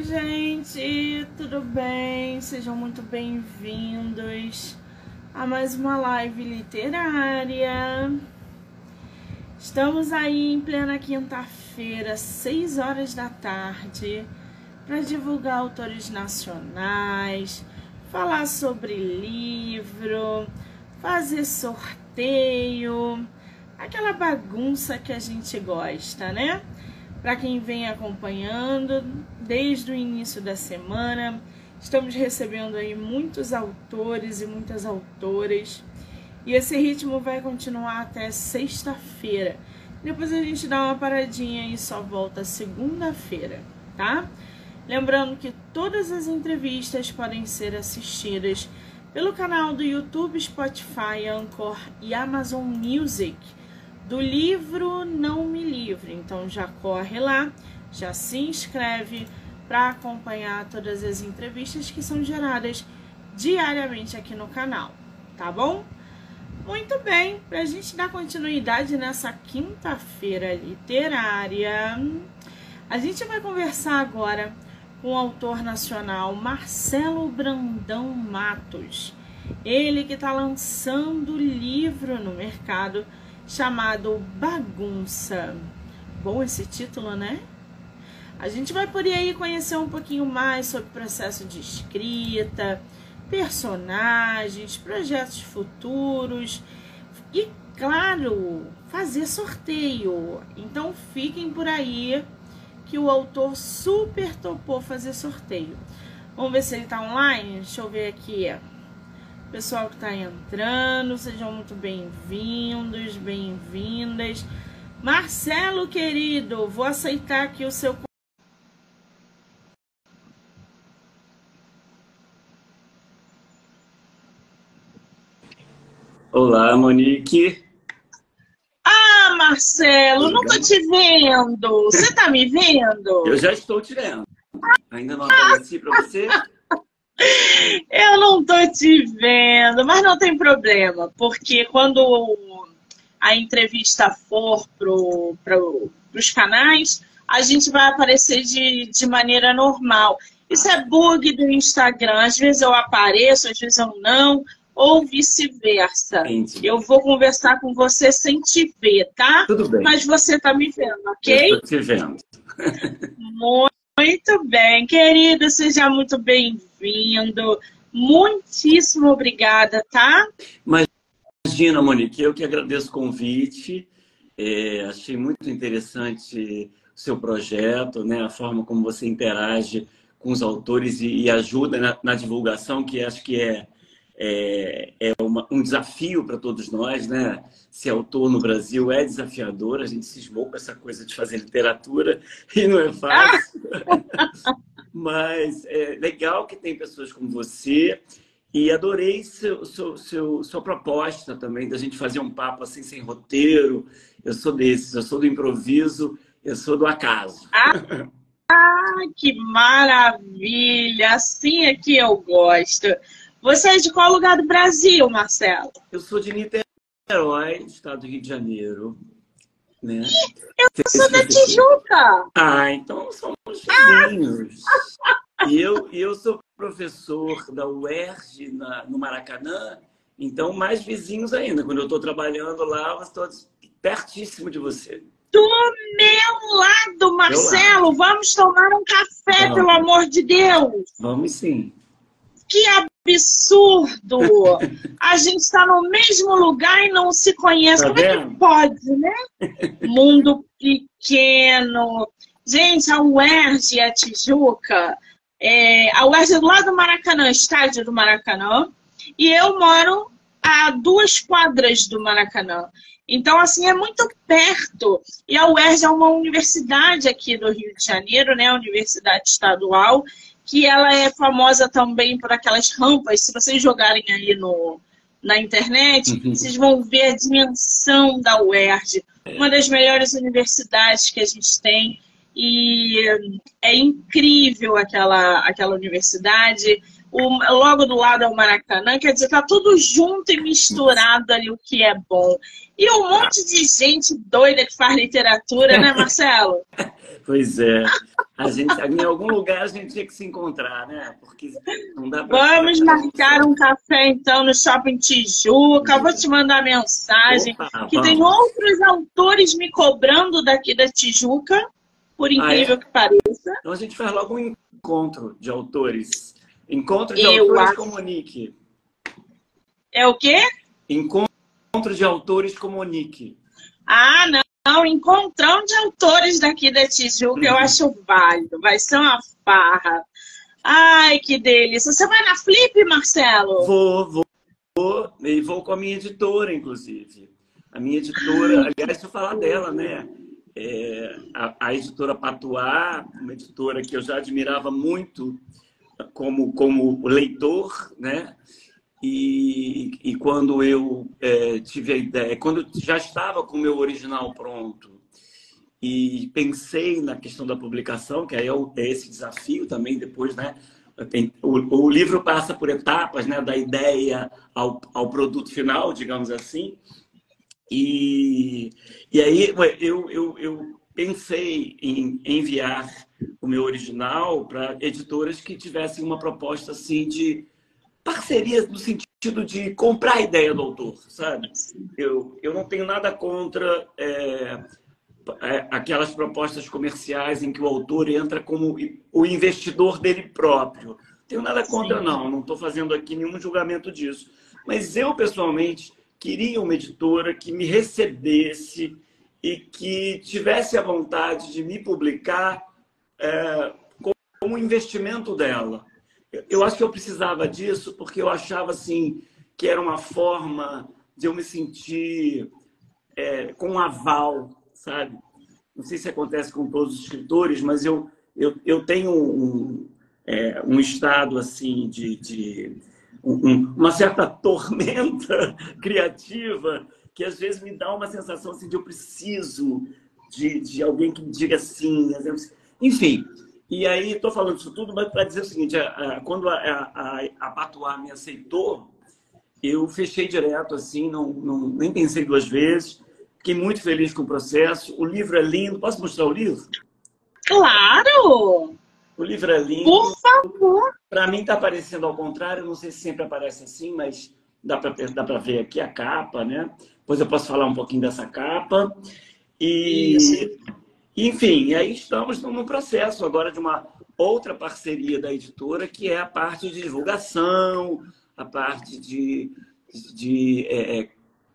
Oi, gente, tudo bem? Sejam muito bem-vindos a mais uma live literária. Estamos aí em plena quinta-feira, 6 horas da tarde, para divulgar autores nacionais, falar sobre livro, fazer sorteio, aquela bagunça que a gente gosta, né? Para quem vem acompanhando desde o início da semana, estamos recebendo aí muitos autores e muitas autoras. E esse ritmo vai continuar até sexta-feira. Depois a gente dá uma paradinha e só volta segunda-feira, tá? Lembrando que todas as entrevistas podem ser assistidas pelo canal do YouTube, Spotify, Anchor e Amazon Music do livro Não Me Livre. Então já corre lá, já se inscreve para acompanhar todas as entrevistas que são geradas diariamente aqui no canal, tá bom? Muito bem, para a gente dar continuidade nessa quinta-feira literária, a gente vai conversar agora com o autor nacional Marcelo Brandão Matos. Ele que está lançando livro no mercado chamado Bagunça. Bom esse título, né? A gente vai por aí conhecer um pouquinho mais sobre o processo de escrita, personagens, projetos futuros e, claro, fazer sorteio. Então fiquem por aí que o autor super topou fazer sorteio. Vamos ver se ele está online? Deixa eu ver aqui. Pessoal que está entrando, sejam muito bem-vindos, bem-vindas. Marcelo, querido, vou aceitar aqui o seu. Olá, Monique. Ah, Marcelo, não tô te vendo. Você tá me vendo? Eu já estou te vendo. Ainda não apareci para você? Eu não tô te vendo, mas não tem problema, porque quando a entrevista for pro, pro, pros canais, a gente vai aparecer de, de maneira normal. Isso é bug do Instagram. Às vezes eu apareço, às vezes eu não, ou vice-versa. Eu vou conversar com você sem te ver, tá? Tudo bem. Mas você tá me vendo, ok? Eu tô te vendo. Muito bem, querido, seja muito bem-vindo. Muitíssimo obrigada, tá? Imagina, Monique, eu que agradeço o convite. É, achei muito interessante o seu projeto, né? a forma como você interage com os autores e, e ajuda na, na, divulgação, que acho que é, é, é uma, um desafio para todos nós, né? Ser autor no Brasil é desafiador, a gente se esmou com essa coisa de fazer literatura e não é fácil. Mas é legal que tem pessoas como você e adorei seu, seu, seu, sua proposta também da gente fazer um papo assim sem roteiro. Eu sou desses, eu sou do improviso, eu sou do acaso. Ah, ah que maravilha! Assim é que eu gosto. Você é de qual lugar do Brasil, Marcelo? Eu sou de Niterói, estado do Rio de Janeiro. Né? Eu sou da Tijuca! Ah, então somos vizinhos. Ah. E eu, eu sou professor da UERJ na, no Maracanã, então mais vizinhos ainda. Quando eu estou trabalhando lá, eu estou pertíssimo de você. Do meu lado, Marcelo, meu lado. vamos tomar um café, vamos. pelo amor de Deus. Vamos sim. Que absurdo! A gente está no mesmo lugar e não se conhece. Tá Como vendo? é que pode, né? Mundo pequeno. Gente, a UERJ e a Tijuca, é, a UERJ é do lado do Maracanã, estádio do Maracanã, e eu moro a duas quadras do Maracanã. Então, assim, é muito perto. E a UERJ é uma universidade aqui do Rio de Janeiro, né? Universidade estadual que ela é famosa também por aquelas rampas. Se vocês jogarem aí no, na internet, uhum. vocês vão ver a dimensão da UERJ, uma das melhores universidades que a gente tem. e é incrível aquela, aquela universidade. O, logo do lado é o Maracanã, quer dizer, tá tudo junto e misturado ali o que é bom. E um monte de gente doida que faz literatura, né, Marcelo? pois é. A gente, em algum lugar a gente tinha que se encontrar, né? Porque não dá pra Vamos marcar um café então no Shopping Tijuca. Vou te mandar mensagem. Opa, que vamos. tem outros autores me cobrando daqui da Tijuca, por incrível ah, é? que pareça. Então a gente faz logo um encontro de autores. Encontro de Eu autores acho... comunique. É o quê? Encontro de autores comunique. Ah, não. Não, encontrão de autores daqui da Tijuca, eu acho válido. Vai ser uma farra. Ai, que delícia. Você vai na Flip, Marcelo? Vou, vou. vou e vou com a minha editora, inclusive. A minha editora, aliás, deixa eu falar dela, né? É, a, a, editora Patuá, uma editora que eu já admirava muito como, como leitor, né? E, e quando eu é, tive a ideia, quando já estava com o meu original pronto e pensei na questão da publicação, que aí é, é esse desafio também depois, né? O, o, livro passa por etapas, né? Da ideia ao, ao produto final, digamos assim. E, e aí eu, eu, eu pensei em enviar o meu original para editoras que tivessem uma proposta assim de parcerias no sentido de comprar a ideia do autor, sabe? Eu, eu não tenho nada contra é, é, aquelas propostas comerciais em que o autor entra como o investidor dele próprio. Tenho nada contra, Sim. não. Não estou fazendo aqui nenhum julgamento disso. Mas eu, pessoalmente, queria uma editora que me recebesse e que tivesse a vontade de me publicar é, como investimento dela eu acho que eu precisava disso porque eu achava assim que era uma forma de eu me sentir é, com um aval, sabe? Não sei se acontece com todos os escritores, mas eu, eu, eu tenho um, é, um estado assim de, de um, uma certa tormenta criativa que às vezes me dá uma sensação assim de eu preciso de, de alguém que me diga assim. Enfim, e aí, estou falando isso tudo, mas para dizer o seguinte: a, a, quando a, a, a Patuá me aceitou, eu fechei direto, assim, não, não, nem pensei duas vezes. Fiquei muito feliz com o processo. O livro é lindo. Posso mostrar o livro? Claro! O livro é lindo. Por favor! Para mim está aparecendo ao contrário. Não sei se sempre aparece assim, mas dá para dá ver aqui a capa, né? Depois eu posso falar um pouquinho dessa capa. E Isso. Enfim, aí estamos no processo agora de uma outra parceria da editora, que é a parte de divulgação, a parte de, de é, é,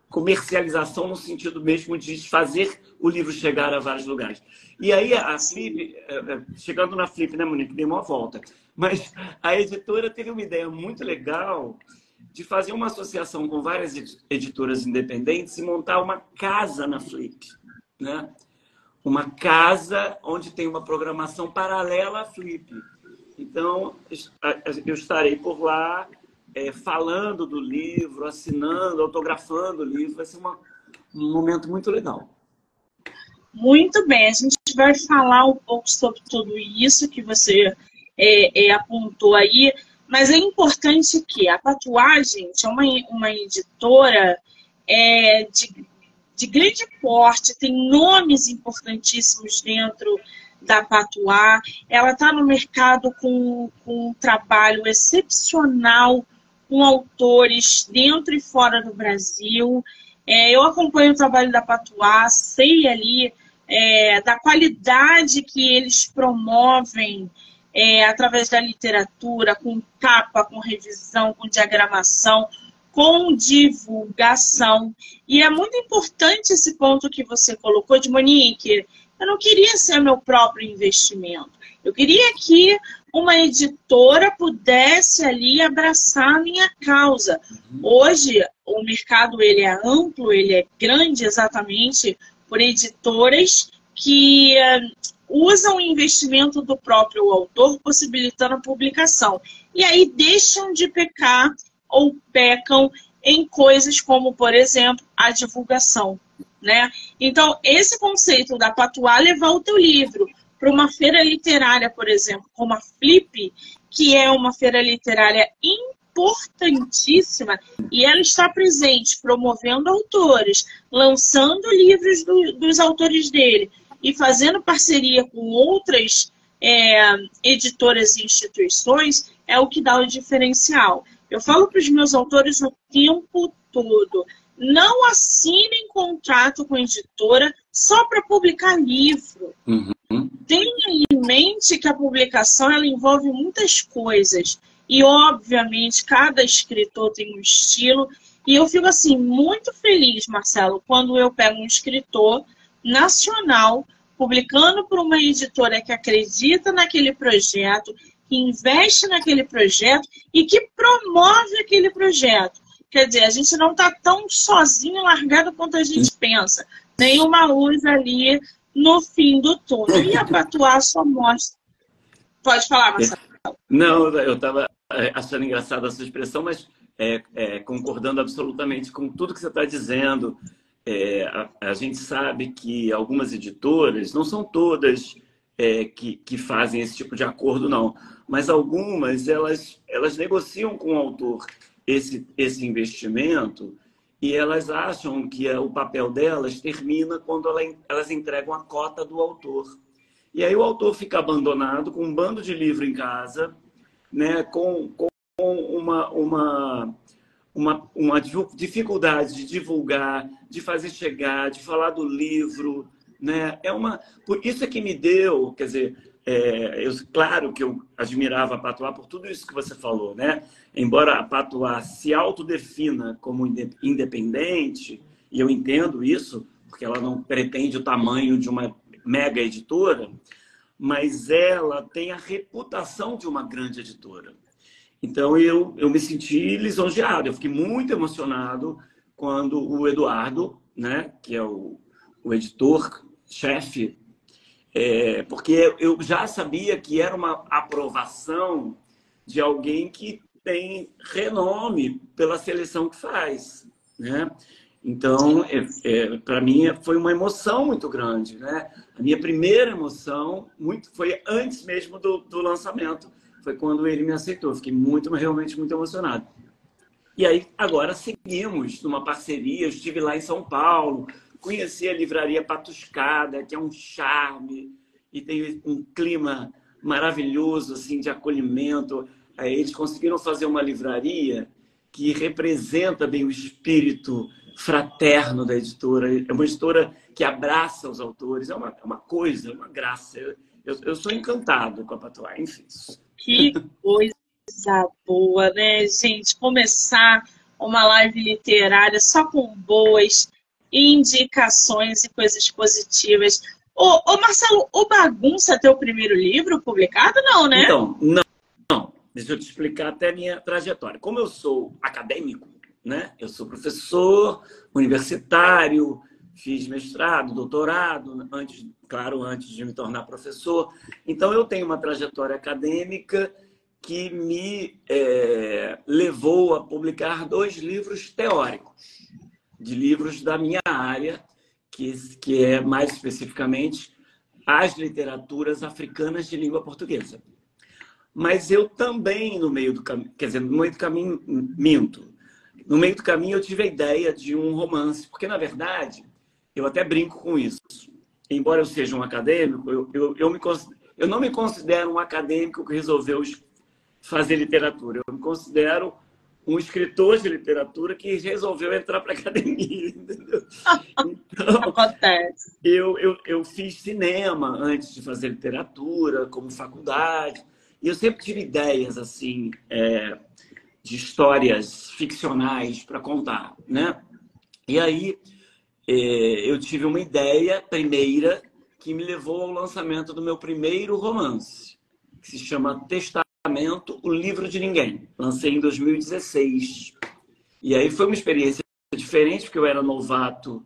comercialização no sentido mesmo de fazer o livro chegar a vários lugares. E aí a Flip, é, é, chegando na Flip, né, Monique, dei uma volta, mas a editora teve uma ideia muito legal de fazer uma associação com várias editoras independentes e montar uma casa na Flip, né? uma casa onde tem uma programação paralela à Flip. Então, eu estarei por lá é, falando do livro, assinando, autografando o livro. Vai ser uma, um momento muito legal. Muito bem, a gente vai falar um pouco sobre tudo isso que você é, é, apontou aí, mas é importante que a Patuá, gente, é uma, uma editora é, de de grande porte, tem nomes importantíssimos dentro da Patuá. Ela está no mercado com, com um trabalho excepcional com autores dentro e fora do Brasil. É, eu acompanho o trabalho da Patuá, sei ali é, da qualidade que eles promovem é, através da literatura, com capa, com revisão, com diagramação, com divulgação. E é muito importante esse ponto que você colocou de Monique. Eu não queria ser meu próprio investimento. Eu queria que uma editora pudesse ali abraçar a minha causa. Hoje o mercado ele é amplo, ele é grande exatamente por editoras que uh, usam o investimento do próprio autor, possibilitando a publicação. E aí deixam de pecar ou pecam em coisas como, por exemplo, a divulgação. Né? Então, esse conceito da patuá levar o teu livro para uma feira literária, por exemplo, como a Flip, que é uma feira literária importantíssima, e ela está presente promovendo autores, lançando livros do, dos autores dele e fazendo parceria com outras é, editoras e instituições, é o que dá o diferencial. Eu falo para os meus autores o tempo todo não assinem contrato com editora só para publicar livro. Uhum. Tenha em mente que a publicação ela envolve muitas coisas. E, obviamente, cada escritor tem um estilo. E eu fico, assim, muito feliz, Marcelo, quando eu pego um escritor nacional publicando por uma editora que acredita naquele projeto, que investe naquele projeto e que promove aquele projeto. Quer dizer, a gente não está tão sozinho, largado quanto a gente pensa. Tem uma luz ali no fim do túnel. E a Patuá só mostra. Pode falar, Marcelo. Não, eu estava é, achando engraçada essa expressão, mas é, é, concordando absolutamente com tudo que você está dizendo. É, a, a, gente sabe que algumas editoras, não são todas é, que, que fazem esse tipo de acordo, não, mas algumas elas, elas negociam com o autor esse, esse investimento e elas acham que o papel delas termina quando elas entregam a cota do autor. E aí o autor fica abandonado com um bando de livro em casa, né, com, com uma, uma, uma, uma dificuldade de divulgar, de fazer chegar, de falar do livro. Né? É uma, por isso é que me deu, quer dizer, é, eu, claro que eu admirava a Patois por tudo isso que você falou, né? Embora a Patois se autodefina como independente, e eu entendo isso, porque ela não pretende o tamanho de uma mega editora, mas ela tem a reputação de uma grande editora. Então eu, eu me senti lisonjeado, eu fiquei muito emocionado quando o Eduardo, né, que é o, o editor-chefe é, porque eu já sabia que era uma aprovação de alguém que tem renome pela seleção que faz, né? Então, é, é, para mim foi uma emoção muito grande, né? A minha primeira emoção muito foi antes mesmo do, do lançamento, foi quando ele me aceitou. Fiquei muito, realmente muito emocionado. E aí agora seguimos numa parceria. Eu estive lá em São Paulo, conheci a livraria Patuscada, que é um charme e tem um clima maravilhoso assim de acolhimento. Eles conseguiram fazer uma livraria que representa bem o espírito fraterno da editora. É uma editora que abraça os autores. É uma, é uma coisa, uma graça. Eu, eu, eu sou encantado com a Patois, enfim. Que coisa boa, né, gente? Começar uma live literária só com boas indicações e coisas positivas. Ô, ô, Marcelo, o Bagunça é teu primeiro livro publicado, não, né? Então, não, não. Deixa eu te explicar até a minha trajetória. Como eu sou acadêmico, né? Eu sou professor universitário, fiz mestrado, doutorado, antes, claro, antes de me tornar professor. Então, eu tenho uma trajetória acadêmica que me é, levou a publicar dois livros teóricos, de livros da minha área, que, que é mais especificamente as literaturas africanas de língua portuguesa. Mas eu também, no meio do caminho, quer dizer, no meio do caminho, minto. No meio do caminho, eu tive a ideia de um romance, porque, na verdade, eu até brinco com isso. Embora eu seja um acadêmico, eu, eu, eu, me, eu não me considero um acadêmico que resolveu fazer literatura. Eu me considero um escritor de literatura que resolveu entrar para a academia, entendeu? Então, Acontece. Eu, eu, eu fiz cinema antes de fazer literatura, como faculdade, e eu sempre tive ideias, assim, é, de histórias ficcionais para contar, né? E aí eu tive uma ideia primeira que me levou ao lançamento do meu primeiro romance, que se chama Testamento o Livro de Ninguém. Lancei em 2016. E aí foi uma experiência diferente, porque eu era novato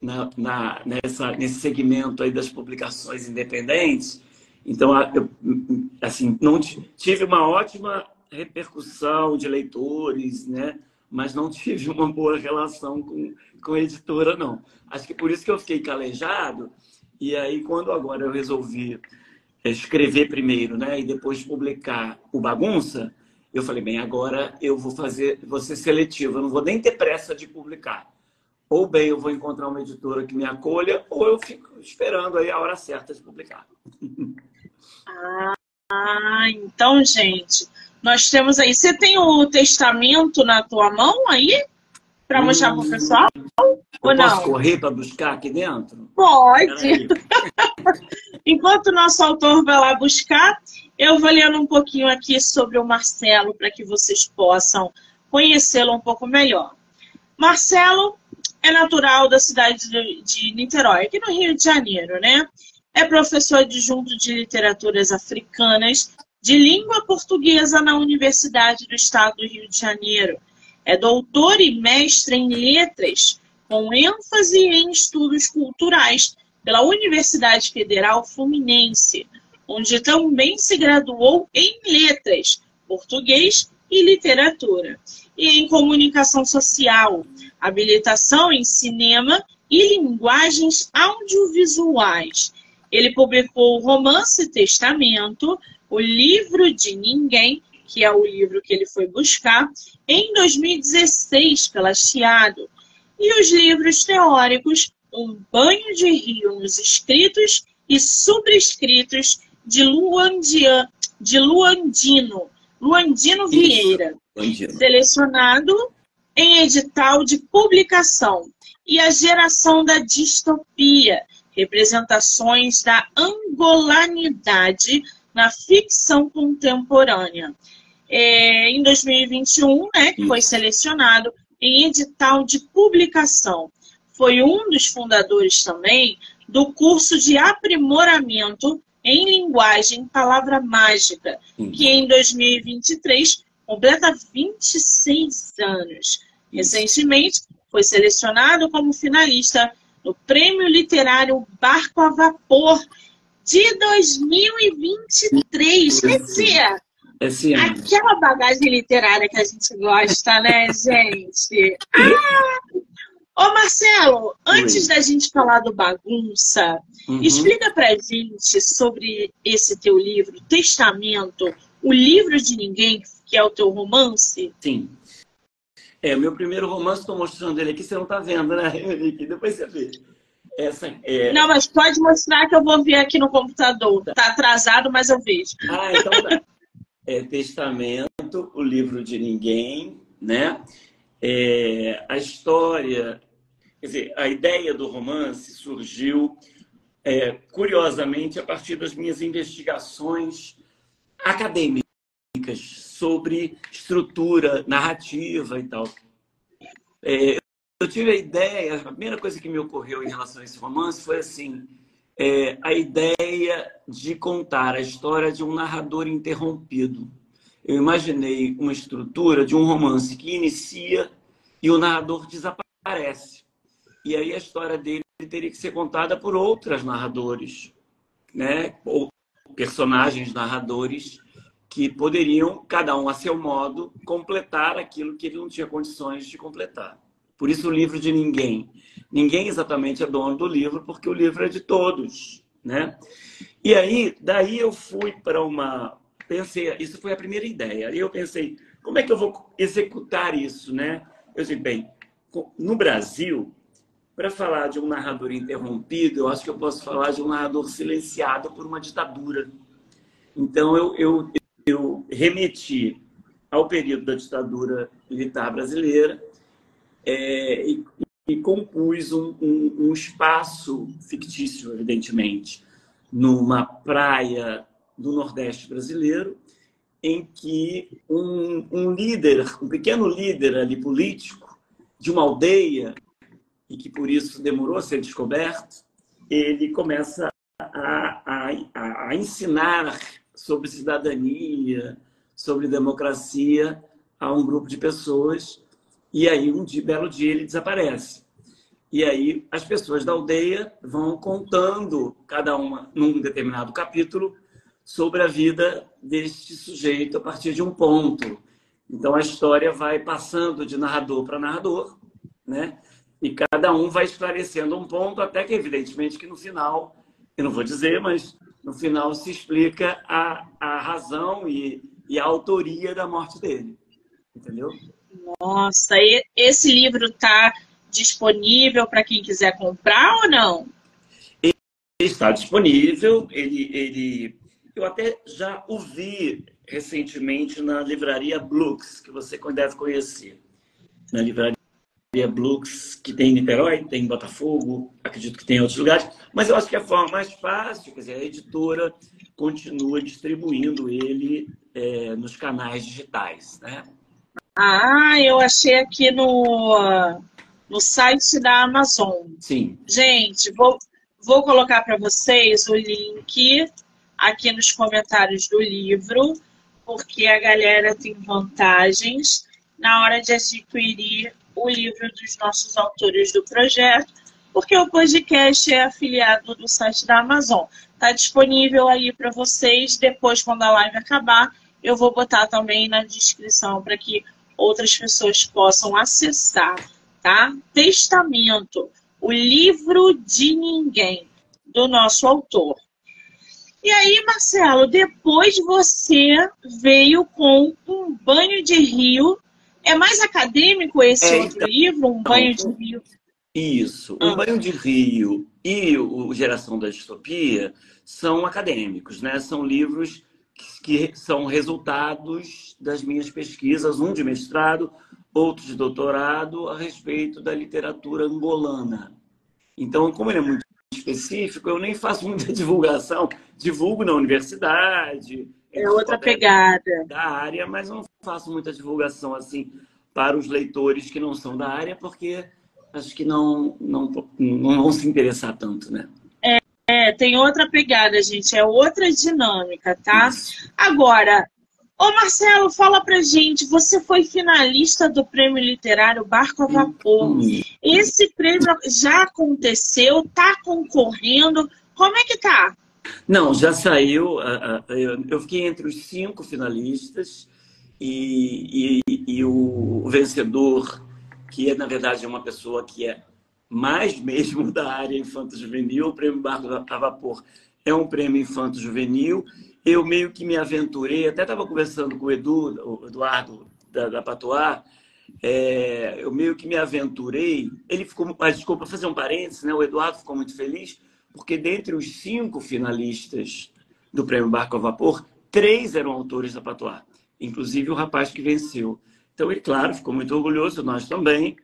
na, na, nessa, nesse segmento aí das publicações independentes. Então, eu, assim, não tive uma ótima repercussão de leitores, né? Mas não tive uma boa relação com, com a editora, não. Acho que por isso que eu fiquei calejado. E aí, quando agora eu resolvi escrever primeiro, né? E depois publicar o Bagunça, eu falei, bem, agora eu vou fazer, vou ser seletivo, eu não vou nem ter pressa de publicar. Ou bem eu vou encontrar uma editora que me acolha, ou eu fico esperando aí a hora certa de publicar. Ah, então, gente, nós temos aí. Você tem o testamento na tua mão aí? Para mostrar para o pessoal? Eu ou posso não? correr para buscar aqui dentro? Pode. Enquanto o nosso autor vai lá buscar, eu vou lendo um pouquinho aqui sobre o Marcelo para que vocês possam conhecê-lo um pouco melhor. Marcelo é natural da cidade de Niterói, aqui no Rio de Janeiro, né? É professor adjunto de literaturas africanas de língua portuguesa na Universidade do Estado do Rio de Janeiro. É doutor e mestre em letras, com ênfase em estudos culturais pela Universidade Federal Fluminense, onde também se graduou em letras, português e literatura, e em comunicação social, habilitação em cinema e linguagens audiovisuais. Ele publicou o romance Testamento, o livro de ninguém, que é o livro que ele foi buscar, em 2016 pela Chiado, e os livros teóricos Um Banho de Rio nos Escritos e Subscritos de, Luandia, de Luandino, Luandino Vieira, Luandino. selecionado em edital de publicação, e a geração da distopia, representações da angolanidade na ficção contemporânea. É, em 2021, né, que foi selecionado em edital de publicação. Foi um dos fundadores também do curso de aprimoramento em linguagem palavra mágica, que em 2023 completa 26 anos. Recentemente foi selecionado como finalista no Prêmio Literário Barco a Vapor de 2023. Quer dizer, Esse ano. aquela bagagem literária que a gente gosta, né, gente? Ah! Ô, Marcelo, antes Oi. da gente falar do bagunça, uhum. explica pra gente sobre esse teu livro, Testamento, o livro de ninguém, que é o teu romance. Sim. É, meu primeiro romance, estou mostrando ele aqui, você não está vendo, né, Depois você vê. Essa é... Não, mas pode mostrar que eu vou ver aqui no computador. Tá atrasado, mas eu vejo. Ah, então tá. É Testamento, o livro de ninguém, né? É, a história, quer dizer, a ideia do romance surgiu é, curiosamente a partir das minhas investigações acadêmicas sobre estrutura narrativa e tal. É, eu tive a ideia, a primeira coisa que me ocorreu em relação a esse romance foi assim, é, a ideia de contar a história de um narrador interrompido. Eu imaginei uma estrutura de um romance que inicia e o narrador desaparece. E aí a história dele teria que ser contada por outros narradores, né? ou personagens narradores que poderiam, cada um a seu modo, completar aquilo que ele não tinha condições de completar. Por isso o livro de ninguém. Ninguém exatamente é dono do livro, porque o livro é de todos, né? E aí, daí eu fui para uma pensei, isso foi a primeira ideia. Aí eu pensei, como é que eu vou executar isso, né? Eu disse, bem, no Brasil, para falar de um narrador interrompido, eu acho que eu posso falar de um narrador silenciado por uma ditadura. Então eu, eu, eu remeti ao período da ditadura militar brasileira é, e, e, compus um, um, um, espaço fictício, evidentemente, numa praia do Nordeste brasileiro, em que um, um líder, um pequeno líder ali político de uma aldeia, e que por isso demorou a ser descoberto, ele começa a, a, a ensinar sobre cidadania, sobre democracia a um grupo de pessoas e aí, um dia, belo dia, ele desaparece. E aí, as pessoas da aldeia vão contando, cada uma num determinado capítulo, sobre a vida deste sujeito a partir de um ponto. Então, a história vai passando de narrador para narrador, né? E cada um vai esclarecendo um ponto, até que, evidentemente, que no final, eu não vou dizer, mas no final se explica a, a razão e, e a autoria da morte dele. Entendeu? Nossa, esse livro está disponível para quem quiser comprar ou não? Ele está disponível. Ele, ele, eu até já o vi recentemente na livraria Blux, que você deve conhecer. Na livraria Blux, que tem em Niterói, tem em Botafogo, acredito que tem em outros lugares. Mas eu acho que a forma mais fácil, quer dizer, a editora continua distribuindo ele é, nos canais digitais, né? Ah, eu achei aqui no, no site da Amazon. Sim. Gente, vou, vou colocar para vocês o link aqui nos comentários do livro, porque a galera tem vantagens na hora de adquirir o livro dos nossos autores do projeto, porque o podcast é afiliado do site da Amazon. Está disponível aí para vocês. Depois, quando a live acabar, eu vou botar também na descrição para que outras pessoas possam acessar, tá? Testamento, o livro de ninguém, do nosso autor. E aí, Marcelo, depois você veio com um banho de rio. É mais acadêmico esse é, outro então, livro, um banho de rio? Isso. Ah. O banho de rio e o Geração da Distopia são acadêmicos, né? São livros que são resultados das minhas pesquisas, um de mestrado, outro de doutorado, a respeito da literatura angolana. Então, como ele é muito específico, eu nem faço muita divulgação. Divulgo na universidade. É outra pegada. Da área, mas não faço muita divulgação assim para os leitores que não são da área, porque acho que não, não, não vão se interessar tanto, né? É, tem outra pegada, gente, é outra dinâmica, tá? Isso. Agora, ô Marcelo, fala pra gente, você foi finalista do Prêmio Literário Barco a Vapor. Esse prêmio já aconteceu, tá concorrendo, como é que tá? Não, já saiu, eu fiquei entre os cinco finalistas e, e, e o vencedor, que é, na verdade, uma pessoa que é mais mesmo da área infanto-juvenil. O prêmio Barco a Vapor é um prêmio infanto-juvenil. Eu meio que me aventurei, até estava conversando com o Edu, o Eduardo da, da é, eu meio que me aventurei. Ele ficou, ah, desculpa, fazer um parênteses, né? O Eduardo ficou muito feliz, porque dentre os cinco finalistas do Prêmio Barco a Vapor, três eram autores da Patoar, inclusive o rapaz que venceu. Então, ele, claro, ficou muito orgulhoso, nós também.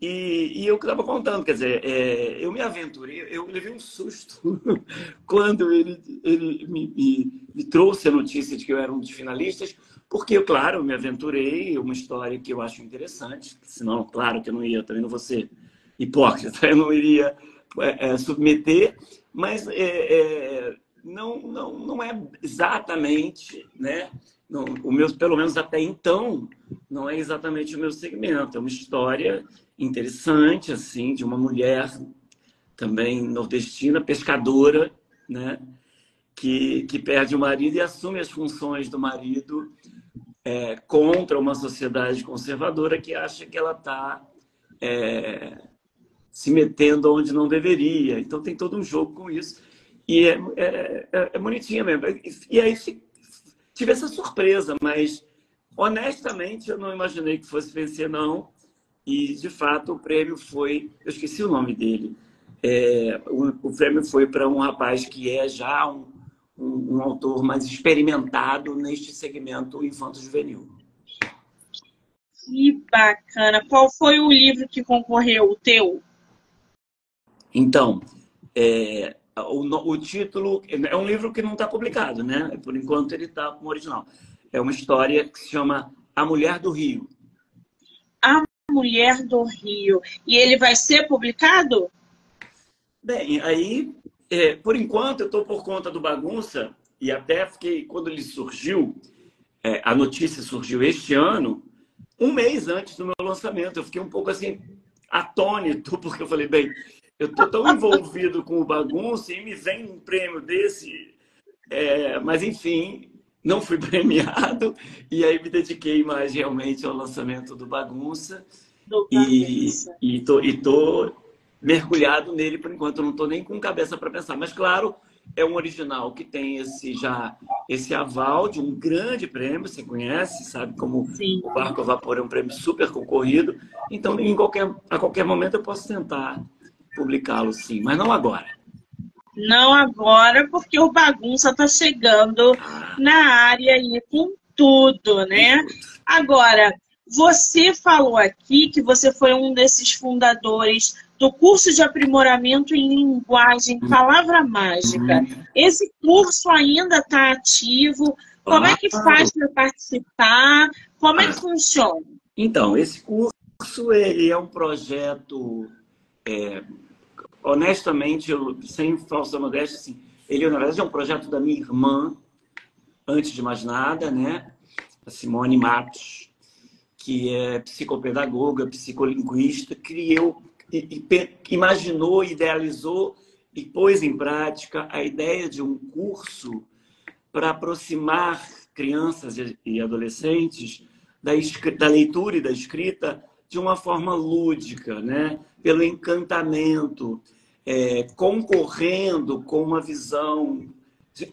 E, e eu estava contando, quer dizer, é, eu me aventurei, eu levei um susto quando ele, ele me, me, me, trouxe a notícia de que eu era um dos finalistas, porque, claro, eu me aventurei, uma história que eu acho interessante, senão, claro, que eu não ia, também não vou ser hipócrita, eu não iria é, é, submeter, mas é, é, não, não, não é exatamente, né? Não, o meu, pelo menos até então, não é exatamente o meu segmento, é uma história interessante, assim, de uma mulher também nordestina, pescadora, né? Que, que perde o marido e assume as funções do marido é, contra uma sociedade conservadora que acha que ela está é, se metendo onde não deveria. Então tem todo um jogo com isso. E é, é, é, é bonitinha mesmo. E aí tive essa surpresa, mas honestamente eu não imaginei que fosse vencer, não. E, de fato, o prêmio foi. Eu esqueci o nome dele. É, o, o, prêmio foi para um rapaz que é já um, um, um, autor mais experimentado neste segmento infanto-juvenil. Que bacana! Qual foi o livro que concorreu, o teu? Então, é, o, o, título é um livro que não está publicado, né? Por enquanto ele está como original. É uma história que se chama A Mulher do Rio. A Mulher do Rio. E ele vai ser publicado? Bem, aí, é, por enquanto, eu estou por conta do bagunça, e até fiquei, quando ele surgiu, é, a notícia surgiu este ano, um mês antes do meu lançamento. Eu fiquei um pouco assim, atônito, porque eu falei, bem, eu estou tão envolvido com o bagunça e me vem um prêmio desse. É, mas, enfim, não fui premiado e aí me dediquei mais realmente ao lançamento do Bagunça e, e, tô, e tô mergulhado nele por enquanto, não estou nem com cabeça para pensar. Mas, claro, é um original que tem esse já esse aval de um grande prêmio, você conhece, sabe como Sim. o Barco a Vapor é um prêmio super concorrido. Então, em qualquer, a qualquer momento eu posso tentar publicá-lo, sim, mas não agora. Não agora, porque o bagunça está chegando ah. na área aí com tudo, né? Agora, você falou aqui que você foi um desses fundadores do curso de aprimoramento em linguagem, palavra mágica. Esse curso ainda está ativo? Como é que faz para participar? Como é que funciona? Então, esse curso ele é um projeto, é, honestamente, eu, sem falsa modéstia, assim, ele na verdade é um projeto da minha irmã, antes de mais nada, né? A Simone Matos, que é psicopedagoga, psicolinguista, criou imaginou, idealizou e pôs em prática a ideia de um curso para aproximar crianças e adolescentes da, da leitura e da escrita de uma forma lúdica, né? pelo encantamento, é, concorrendo com uma visão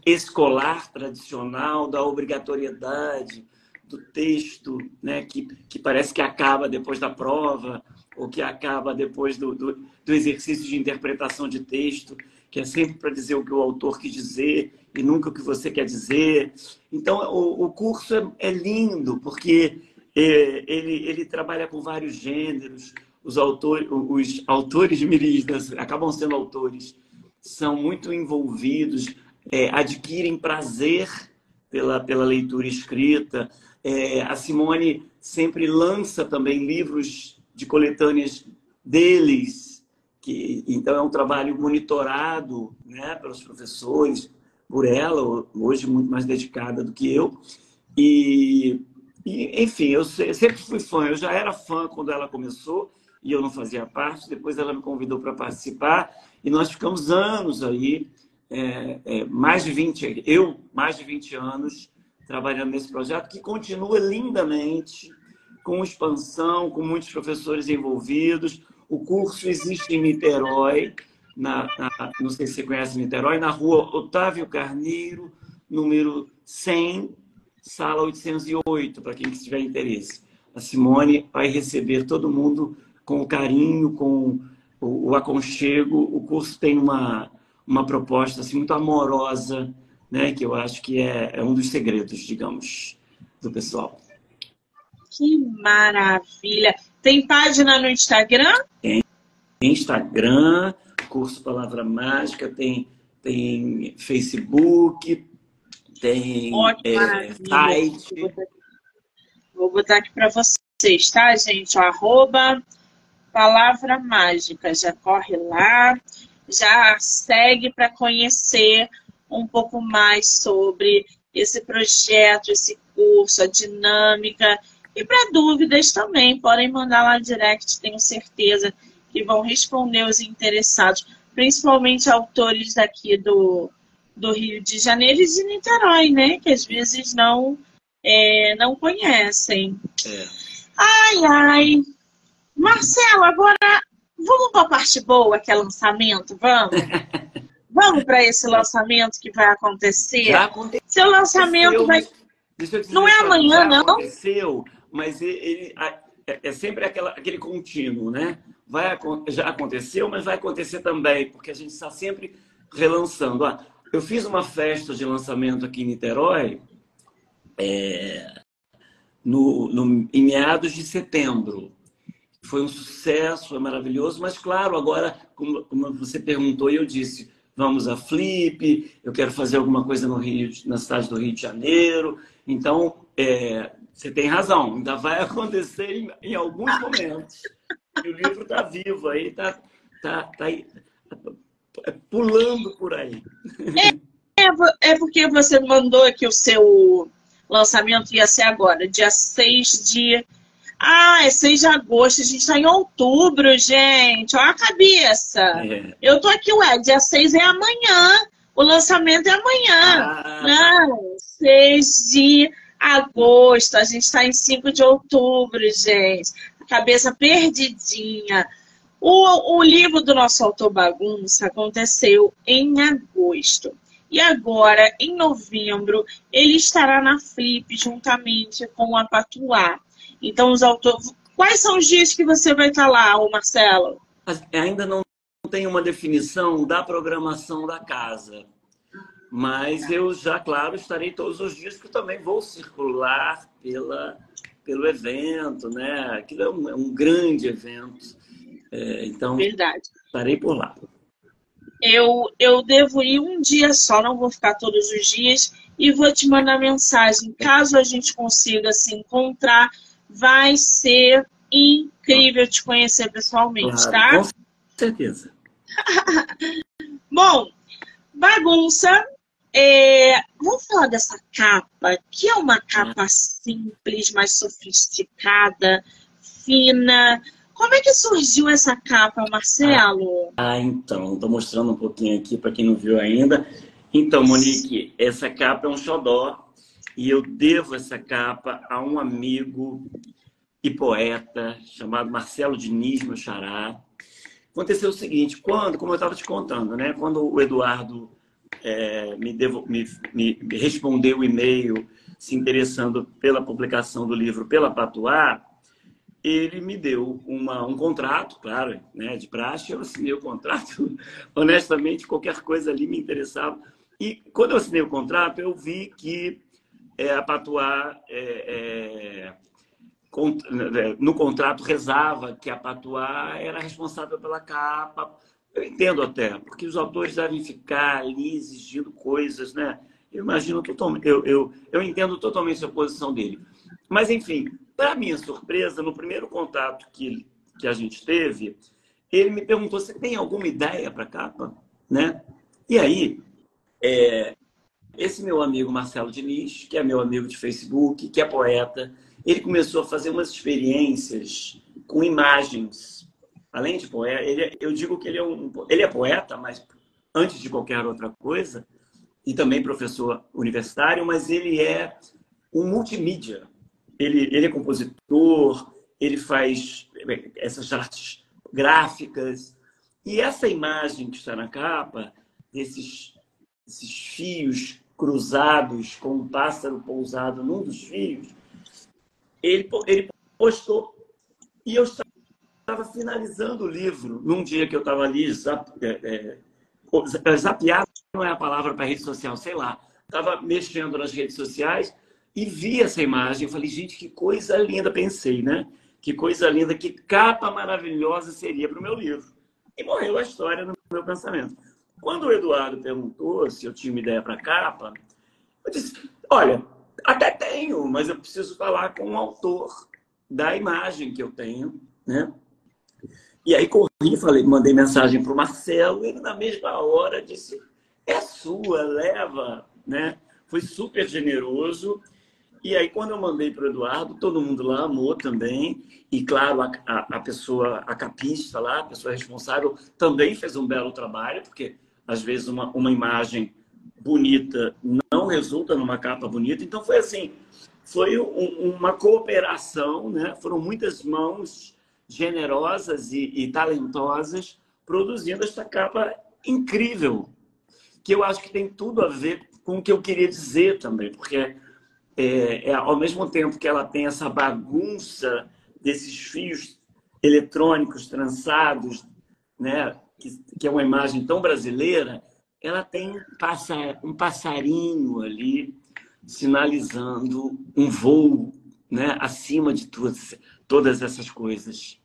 escolar tradicional da obrigatoriedade do texto, né? que, que parece que acaba depois da prova, o que acaba depois do, do, do exercício de interpretação de texto, que é sempre para dizer o que o autor quis dizer e nunca o que você quer dizer. Então, o, o curso é, é, lindo, porque é, ele, ele trabalha com vários gêneros. Os autores, os autores miris acabam sendo autores, são muito envolvidos, é, adquirem prazer pela, pela leitura escrita. É, a Simone sempre lança também livros de coletâneas deles, que então é um trabalho monitorado né, pelos professores, por ela, hoje muito mais dedicada do que eu. E, e, enfim, eu sempre fui fã, eu já era fã quando ela começou e eu não fazia parte, depois ela me convidou para participar e nós ficamos anos aí, é, é, mais de 20, eu mais de 20 anos trabalhando nesse projeto que continua lindamente, com expansão, com muitos professores envolvidos. O curso existe em Niterói, na, na, não sei se você conhece Niterói, na rua Otávio Carneiro, número 100, sala 808, para quem tiver interesse. A Simone vai receber todo mundo com carinho, com o, o aconchego. O curso tem uma, uma proposta assim, muito amorosa, né, que eu acho que é, é um dos segredos, digamos, do pessoal. Que maravilha! Tem página no Instagram? Tem. Instagram, curso Palavra Mágica, tem, tem Facebook, tem é, site. Vou botar aqui para vocês, tá, gente? arroba Palavra Mágica. Já corre lá, já segue para conhecer um pouco mais sobre esse projeto, esse curso, a dinâmica e para dúvidas também, podem mandar lá direct, tenho certeza que vão responder os interessados, principalmente autores daqui do, do Rio de Janeiro e de Niterói, né? Que às vezes não, é, não conhecem. É. Ai, ai. Marcelo, agora vamos para a parte boa, que é lançamento, vamos? vamos para esse lançamento que vai acontecer? Já aconteceu. Seu lançamento vai. Não é amanhã, não? Aconteceu mas ele, é, é sempre aquela, aquele contínuo, né? Vai, já aconteceu, mas vai acontecer também, porque a gente está sempre relançando. Ah, eu fiz uma festa de lançamento aqui em Niterói é, no, no, em meados de setembro. Foi um sucesso, foi maravilhoso, mas claro, agora, como, como você perguntou, eu disse, vamos a Flip, eu quero fazer alguma coisa no Rio, na cidade do Rio de Janeiro. Então, é, você tem razão, ainda vai acontecer em, em alguns momentos. E o livro está vivo aí, está tá, tá, tá, pulando por aí. É, é porque você mandou que o seu lançamento ia ser agora, dia 6 de. Ah, é 6 de agosto, a gente está em outubro, gente. Olha a cabeça. É. Eu tô aqui, ué, dia 6 é amanhã. O lançamento é amanhã. Ah. Não, 6 de agosto, a gente está em 5 de outubro, gente. A cabeça perdidinha. O, o livro do nosso autor Bagunça aconteceu em agosto. E agora, em novembro, ele estará na Flip juntamente com a Patuá. Então, os autores. Quais são os dias que você vai estar lá, ô Marcelo? Ainda não tem uma definição da programação da casa. Mas eu já, claro, estarei todos os dias, que também vou circular pela, pelo evento, né? Aquilo é um, é um grande evento. É, então, Verdade. estarei por lá. Eu, eu devo ir um dia só, não vou ficar todos os dias, e vou te mandar mensagem. Caso a gente consiga se encontrar, vai ser incrível te conhecer pessoalmente, claro, tá? Com certeza. Bom, bagunça é, vamos falar dessa capa, que é uma capa simples, mais sofisticada, fina. Como é que surgiu essa capa, Marcelo? Ah, então, estou mostrando um pouquinho aqui para quem não viu ainda. Então, Monique, essa capa é um xodó e eu devo essa capa a um amigo e poeta chamado Marcelo Diniz, meu xará. Aconteceu o seguinte, quando, como eu estava te contando, né? Quando o Eduardo é, me, devo, me, me, respondeu o e-mail se interessando pela publicação do livro pela Patuá, ele me deu uma, um contrato, claro, né, de praxe, eu assinei o contrato, honestamente, qualquer coisa ali me interessava. E quando eu assinei o contrato, eu vi que é, a Patuá, é, é, né, no contrato, rezava que a Patuá era responsável pela capa, eu entendo até, porque os autores devem ficar ali exigindo coisas, né? Eu imagino totalmente, eu, eu, eu entendo totalmente a posição dele. Mas, enfim, para minha surpresa, no primeiro contato que, que a gente teve, ele me perguntou: você tem alguma ideia para capa? Né? E aí, é, esse meu amigo Marcelo Diniz, que é meu amigo de Facebook, que é poeta, ele começou a fazer umas experiências com imagens além de poeta, ele, eu digo que ele é, um, ele é poeta, mas antes de qualquer outra coisa, e também professor universitário, mas ele é um multimídia. Ele, ele é compositor, ele faz essas artes gráficas. E essa imagem que está na capa, desses, esses fios cruzados com um pássaro pousado num dos fios, ele, ele postou. E eu estava finalizando o livro num dia que eu estava ali, zap, é, é, zapeado não é a palavra para rede social, sei lá. Estava mexendo nas redes sociais e vi essa imagem. Falei, gente, que coisa linda, pensei, né? Que coisa linda, que capa maravilhosa seria para o meu livro. E morreu a história no meu pensamento. Quando o Eduardo perguntou se eu tinha uma ideia para capa, eu disse: olha, até tenho, mas eu preciso falar com o autor da imagem que eu tenho, né? E aí corri, falei, mandei mensagem para o Marcelo, ele na mesma hora disse, é sua, leva, né? Foi super generoso. E aí, quando eu mandei para o Eduardo, todo mundo lá amou também. E, claro, a, a, pessoa, a capista lá, a pessoa responsável, também fez um belo trabalho, porque, às vezes, uma, uma imagem bonita não resulta numa capa bonita. Então, foi assim, foi um, uma cooperação, né? Foram muitas mãos generosas e, e talentosas produzindo esta capa incrível, que eu acho que tem tudo a ver com o que eu queria dizer também, porque é, é, ao mesmo tempo que ela tem essa bagunça desses fios eletrônicos trançados, né, que, que é uma imagem tão brasileira, ela tem um passarinho ali sinalizando um voo né, acima de todas, todas essas coisas.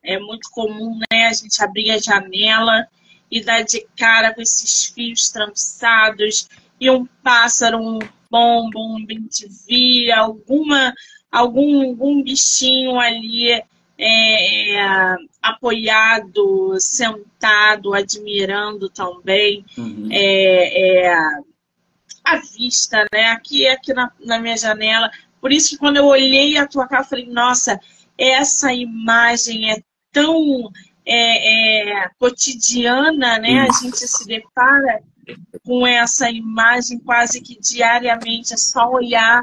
É muito comum, né, a gente abrir a janela e dar de cara com esses fios trançados e um pássaro, um pombo, um bentivi, alguma, algum, algum bichinho ali é, é, apoiado, sentado, admirando também uhum. é, é, a vista, né? Aqui, aqui na, na minha janela. Por isso que quando eu olhei a tua cara, eu falei, nossa, essa imagem é tão é, é, cotidiana, né? A gente se depara com essa imagem quase que diariamente, é só olhar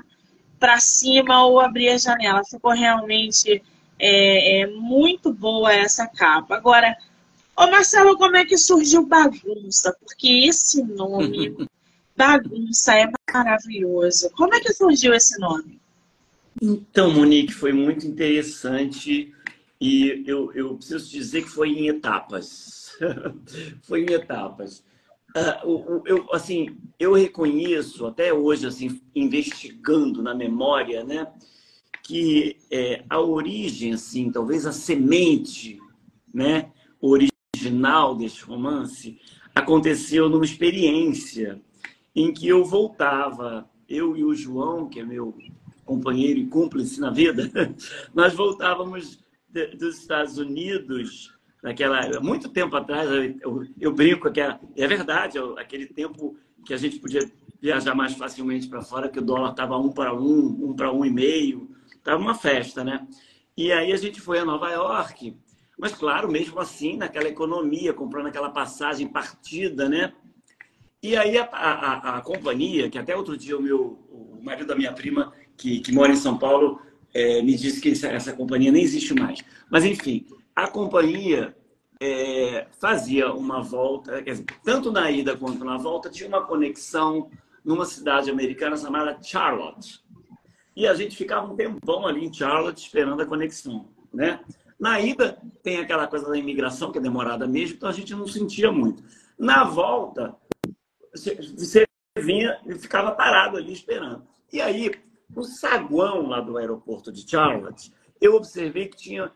para cima ou abrir a janela. Ficou realmente é, é, muito boa essa capa. Agora, ô Marcelo, como é que surgiu bagunça? Porque esse nome Bagunça é maravilhoso. Como é que surgiu esse nome? Então, Monique, foi muito interessante e eu, eu preciso dizer que foi em etapas. foi em etapas. Uh, eu, assim, eu reconheço até hoje, assim, investigando na memória, né, que é, a origem, assim, talvez a semente, né, original deste romance aconteceu numa experiência em que eu voltava, eu e o João, que é meu companheiro e cúmplice na vida, nós voltávamos dos Estados Unidos naquela muito tempo atrás eu, eu brinco que é, é verdade aquele tempo que a gente podia viajar mais facilmente para fora que o dólar estava um para um um para um e meio estava uma festa né e aí a gente foi a Nova York mas claro mesmo assim naquela economia comprando aquela passagem partida né e aí a, a, a companhia que até outro dia o meu o marido da minha prima que, que mora em São Paulo é, me disse que essa, essa, companhia nem existe mais. Mas, enfim, a companhia é, fazia uma volta, dizer, tanto na ida quanto na volta, tinha uma conexão numa cidade americana chamada Charlotte. E a gente ficava um tempão ali em Charlotte esperando a conexão, né? Na ida tem aquela coisa da imigração que é demorada mesmo, então a gente não sentia muito. Na volta, você vinha e ficava parado ali esperando. E aí no saguão lá do aeroporto de Charlotte, eu observei que tinha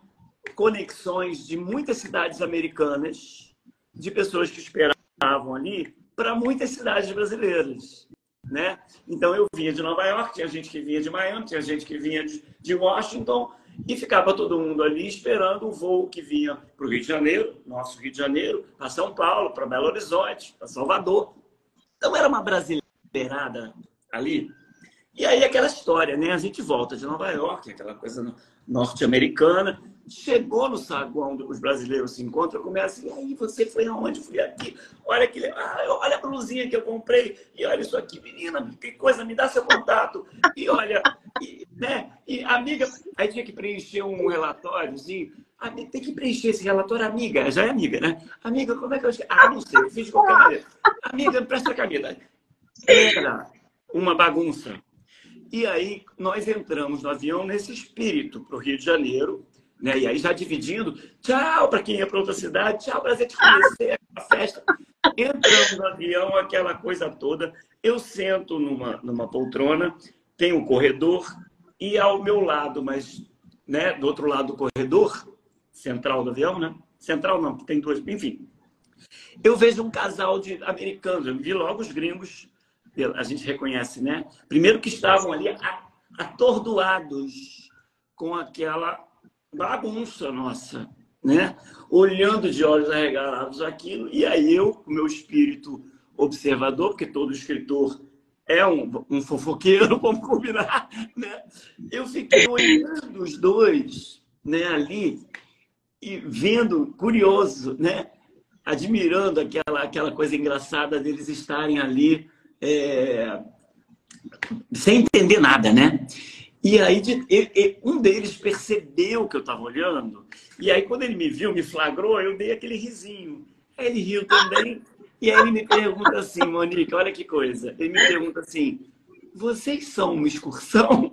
conexões de muitas cidades americanas, de pessoas que esperavam ali, para muitas cidades brasileiras. Né? Então eu vinha de Nova York, tinha gente que vinha de Miami, tinha gente que vinha de, Washington, e ficava todo mundo ali esperando o voo que vinha para o Rio de Janeiro, nosso Rio de Janeiro, para São Paulo, para Belo Horizonte, para Salvador. Então era uma brasileirada ali e aí aquela história, né? A gente volta de Nova York, aquela coisa norte-americana. Chegou no saguão, os brasileiros se encontram, começa, e aí, você foi aonde? Fui aqui. Olha que ah, olha a blusinha que eu comprei. E olha isso aqui, menina, que coisa, me dá seu contato. E olha, e, né? E amiga, aí tinha que preencher um relatóriozinho. Amiga, tem que preencher esse relatório, amiga. Já é amiga, né? Amiga, como é que eu. Ah, não sei, fiz de qualquer maneira. Amiga, presta a camisa. Era uma bagunça. E aí nós entramos no avião nesse espírito para o Rio de Janeiro, né? E aí já dividindo, tchau para quem ia para outra cidade, tchau, prazer te conhecer, a festa. Entramos no avião, aquela coisa toda. Eu sento numa, numa poltrona, tem um corredor, e ao meu lado, mas né, do outro lado do corredor, central do avião, né? Central não, tem duas, enfim. Eu vejo um casal de americanos, eu vi logo os gringos a gente reconhece, né? Primeiro que estavam ali atordoados com aquela bagunça nossa, né? Olhando de olhos arregalados aquilo, e aí eu, com meu espírito observador, porque todo escritor é um, um fofoqueiro, vamos combinar, né? Eu fiquei olhando os dois, né, ali e vendo, curioso, né? Admirando aquela, aquela coisa engraçada deles estarem ali é, sem entender nada, né? E aí um deles percebeu que eu estava olhando, e aí quando ele me viu, me flagrou, eu dei aquele risinho. Aí ele riu também, e aí ele me pergunta assim, Monique, olha que coisa. Ele me pergunta assim, vocês são uma excursão?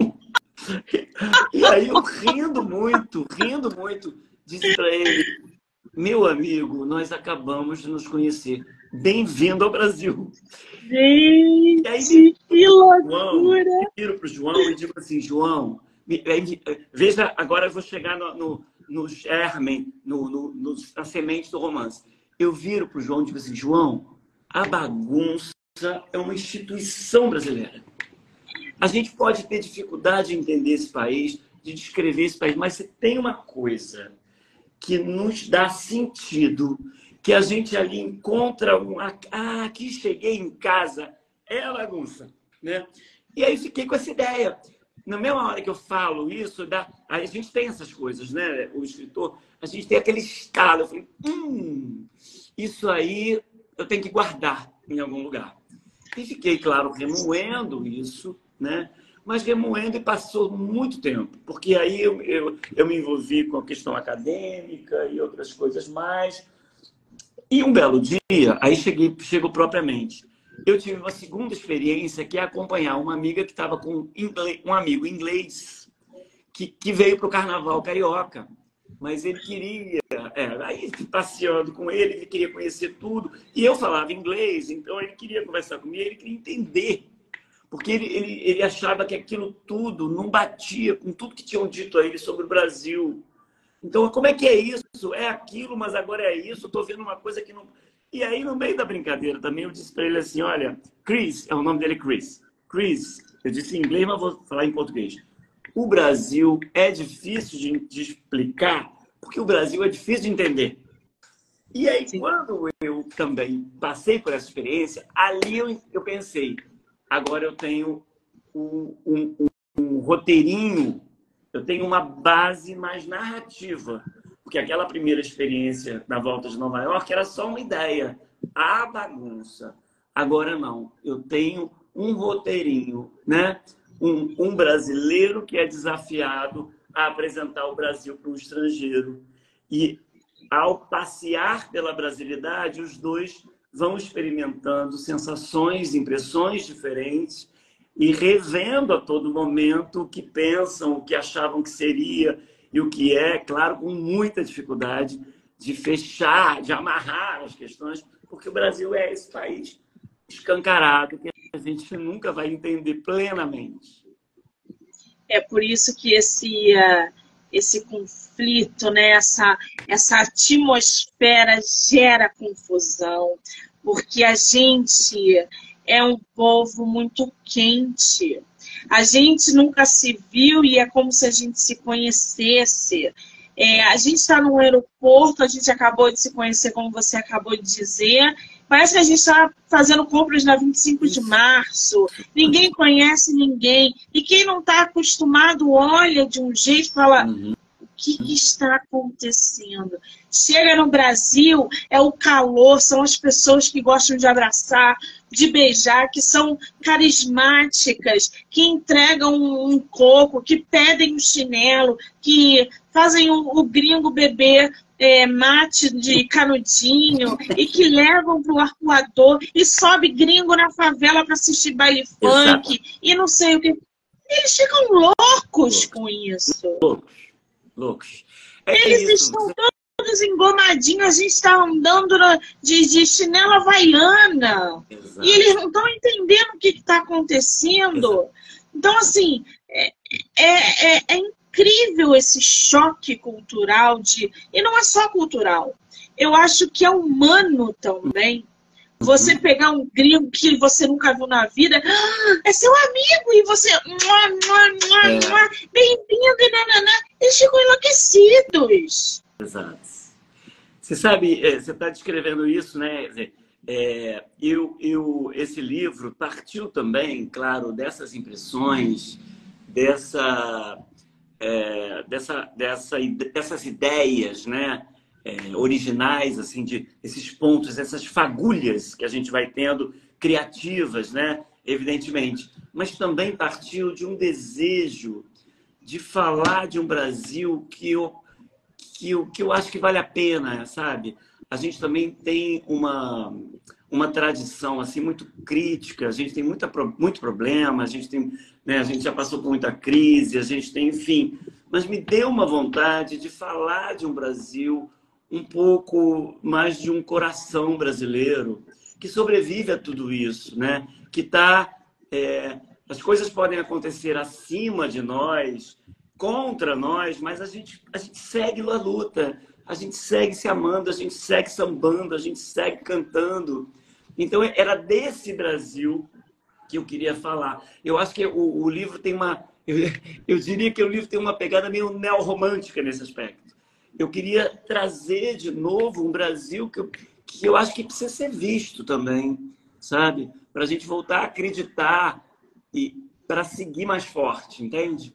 E aí eu rindo muito, rindo muito, disse para ele, meu amigo, nós acabamos de nos conhecer. Bem-vindo ao Brasil. Gente, e aí, que loucura! João, viro para o João e digo assim, João, veja, agora eu vou chegar no, no, no germen, no, no, no, na semente do romance. Eu viro para o João e digo assim, João, a bagunça é uma instituição brasileira. A gente pode ter dificuldade de entender esse país, de descrever esse país, mas tem uma coisa que nos dá sentido que a gente ali encontra um. Ah, aqui cheguei em casa, é a bagunça. Né? E aí fiquei com essa ideia. Na mesma hora que eu falo isso, a gente tem essas coisas, né? O escritor, a gente tem aquele estado. Eu falei, hum, isso aí eu tenho que guardar em algum lugar. E fiquei, claro, remoendo isso, né? Mas remoendo e passou muito tempo, porque aí eu, eu, eu me envolvi com a questão acadêmica e outras coisas mais. E um belo dia, aí cheguei, chego propriamente. Eu tive uma segunda experiência que é acompanhar uma amiga que estava com um amigo inglês que, que veio para o carnaval carioca. Mas ele queria, é, aí passeando com ele, ele queria conhecer tudo. E eu falava inglês, então ele queria conversar comigo, ele queria entender. Porque ele, ele, ele achava que aquilo tudo não batia com tudo que tinham dito a ele sobre o Brasil. Então, como é que é isso? É aquilo, mas agora é isso. Estou vendo uma coisa que não. E aí, no meio da brincadeira também, eu disse para ele assim: olha, Chris, é o nome dele Chris. Chris, eu disse em inglês, mas vou falar em português. O Brasil é difícil de, de explicar, porque o Brasil é difícil de entender. E aí, Sim. quando eu também passei por essa experiência, ali eu, eu pensei, agora eu tenho um, um, um, um roteirinho, eu tenho uma base mais narrativa. Porque aquela primeira experiência na volta de Nova York era só uma ideia, a bagunça. Agora não, eu tenho um roteirinho, né? um, um brasileiro que é desafiado a apresentar o Brasil para um estrangeiro. E ao passear pela brasilidade, os dois vão experimentando sensações, impressões diferentes e revendo a todo momento o que pensam, o que achavam que seria e o que é, claro, com muita dificuldade de fechar, de amarrar as questões, porque o Brasil é esse país escancarado que a gente nunca vai entender plenamente. É por isso que esse, uh, esse conflito, né, essa, essa atmosfera gera confusão, porque a gente é um povo muito quente. A gente nunca se viu e é como se a gente se conhecesse. É, a gente está no aeroporto, a gente acabou de se conhecer, como você acabou de dizer, Parece que a gente está fazendo compras na 25 de março, ninguém conhece ninguém. E quem não está acostumado olha de um jeito e fala: uhum. o que, que, está acontecendo? Chega no Brasil, é o calor, são as pessoas que gostam de abraçar, de beijar, que são carismáticas, que entregam um coco, que pedem um chinelo, que fazem o, o gringo beber é, mate de canudinho e que levam para o arcoador e sobe gringo na favela para assistir baile funk Exato. e não sei o que. Eles ficam loucos, loucos. com isso. Loucos. Loucos. É Eles isso. estão todos engomadinhos, a gente está andando de, de chinela havaiana. Exato. E eles não estão entendendo o que está acontecendo. Exato. Então, assim, é, é, é, é incrível esse choque cultural de. E não é só cultural. Eu acho que é humano também. Você uhum. pegar um gringo que você nunca viu na vida, ah, é seu amigo, e você. É. Bem-vindo, e nananã. Eles ficam enlouquecidos. Exato. Você sabe, é, você está descrevendo isso, né? É, eu, eu, esse livro partiu também, claro, dessas impressões, dessa é, dessa, dessa, dessas ideias, né? É, originais, assim, de esses pontos, essas fagulhas que a gente vai tendo, criativas, né? Evidentemente. Mas também partiu de um desejo de falar de um Brasil que que eu, que eu acho que vale a pena, sabe? A gente também tem uma, uma tradição assim muito crítica, a gente tem muita, muito problema, a gente tem né? A gente já passou por muita crise, a gente tem, enfim. Mas me deu uma vontade de falar de um Brasil um pouco mais de um coração brasileiro que sobrevive a tudo isso, né? Que está é, as coisas podem acontecer acima de nós, contra nós, mas a gente, a gente segue a luta, a gente segue se amando, a gente segue sambando, a gente segue cantando. Então era desse Brasil que eu queria falar. Eu acho que o, o livro tem uma. Eu, eu, diria que o livro tem uma pegada meio neorromântica nesse aspecto. Eu queria trazer de novo um Brasil que eu, que eu acho que precisa ser visto também, sabe? Para a gente voltar a acreditar e para seguir mais forte, entende?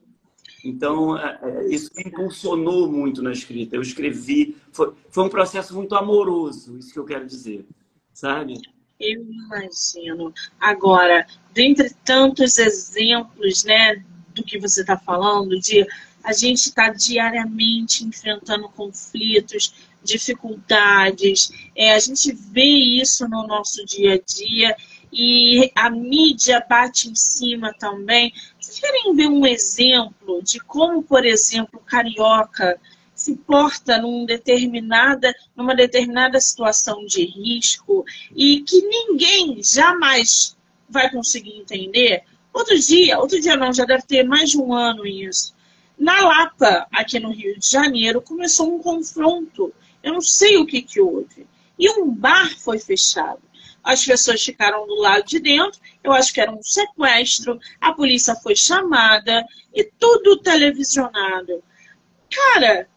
Então, é, é, isso me impulsionou muito na escrita. Eu escrevi, foi, foi um processo muito amoroso, isso que eu quero dizer, sabe? Eu imagino. Agora, dentre tantos exemplos, né, do que você está falando, de a gente está diariamente enfrentando conflitos, dificuldades, é, a gente vê isso no nosso dia a dia e a mídia bate em cima também. Vocês querem ver um exemplo de como, por exemplo, o carioca se porta num determinada, numa determinada situação de risco e que ninguém jamais vai conseguir entender? Outro dia, outro dia não, já deve ter mais de um ano isso. Na Lapa, aqui no Rio de Janeiro, começou um confronto. Eu não sei o que, que houve. E um bar foi fechado. As pessoas ficaram do lado de dentro. Eu acho que era um sequestro. A polícia foi chamada e tudo televisionado. Cara,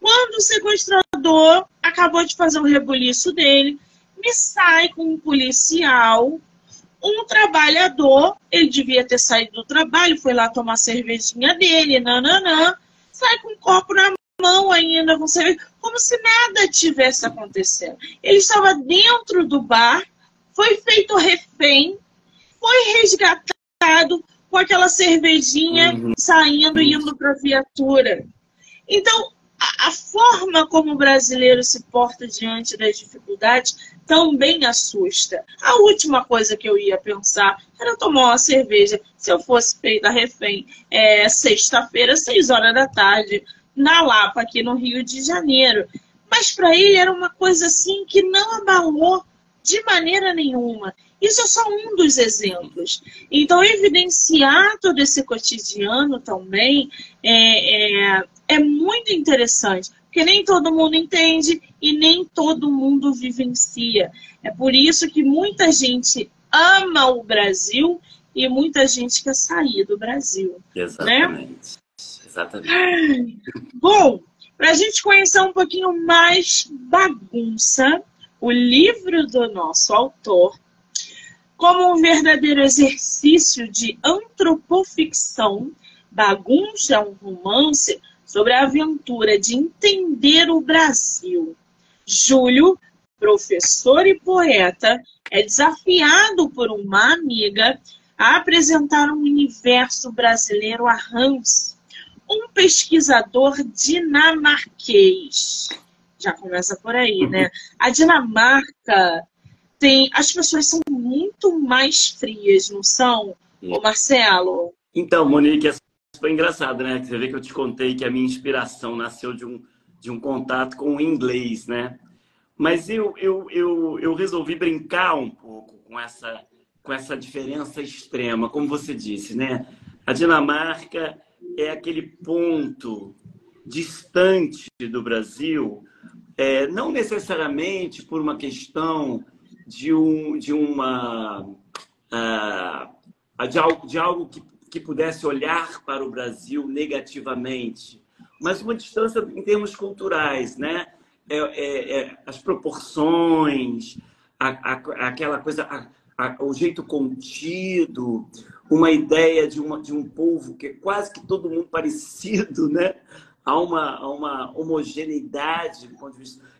quando o sequestrador acabou de fazer um rebuliço dele, me sai com um policial um trabalhador, ele devia ter saído do trabalho, foi lá tomar cervejinha dele, nananã, sai com um copo na mão ainda, com cerveja, como se nada tivesse acontecendo. Ele estava dentro do bar, foi feito refém, foi resgatado com aquela cervejinha uhum. saindo e indo para a viatura. Então, a, a forma como o brasileiro se porta diante das dificuldades também assusta. A última coisa que eu ia pensar era tomar uma cerveja se eu fosse feita refém é, sexta-feira, seis horas da tarde, na Lapa, aqui no Rio de Janeiro. Mas para ele era uma coisa assim que não abalou de maneira nenhuma. Isso é só um dos exemplos. Então, evidenciar todo esse cotidiano também é, é, é muito interessante, porque nem todo mundo entende e nem todo mundo vivencia. É por isso que muita gente ama o Brasil e muita gente quer sair do Brasil. Né? Exatamente. Né? Exatamente. Bom, para a gente conhecer um pouquinho mais bagunça, o livro do nosso autor, como um verdadeiro exercício de antropoficção, Bagunça é um romance sobre a aventura de entender o Brasil. Júlio, professor e poeta, é desafiado por uma amiga a apresentar um universo brasileiro a Hans, um pesquisador dinamarquês. Já começa por aí, né? A Dinamarca tem. As pessoas são muito mais frias, não são, Ô Marcelo? Então, Monique, foi engraçado, né? Você vê que eu te contei que a minha inspiração nasceu de um, de um contato com o inglês, né? Mas eu, eu, eu, eu resolvi brincar um pouco com essa, com essa diferença extrema, como você disse, né? A Dinamarca é aquele ponto distante do Brasil, é, não necessariamente por uma questão de, um, de uma uh, de algo, de algo que que pudesse olhar para o Brasil negativamente, mas uma distância em termos culturais, né? É, é, é, as proporções, a, a, aquela coisa, a, o jeito contido, uma ideia de, uma, de um povo que é quase que todo mundo parecido, né? Há uma, há uma homogeneidade.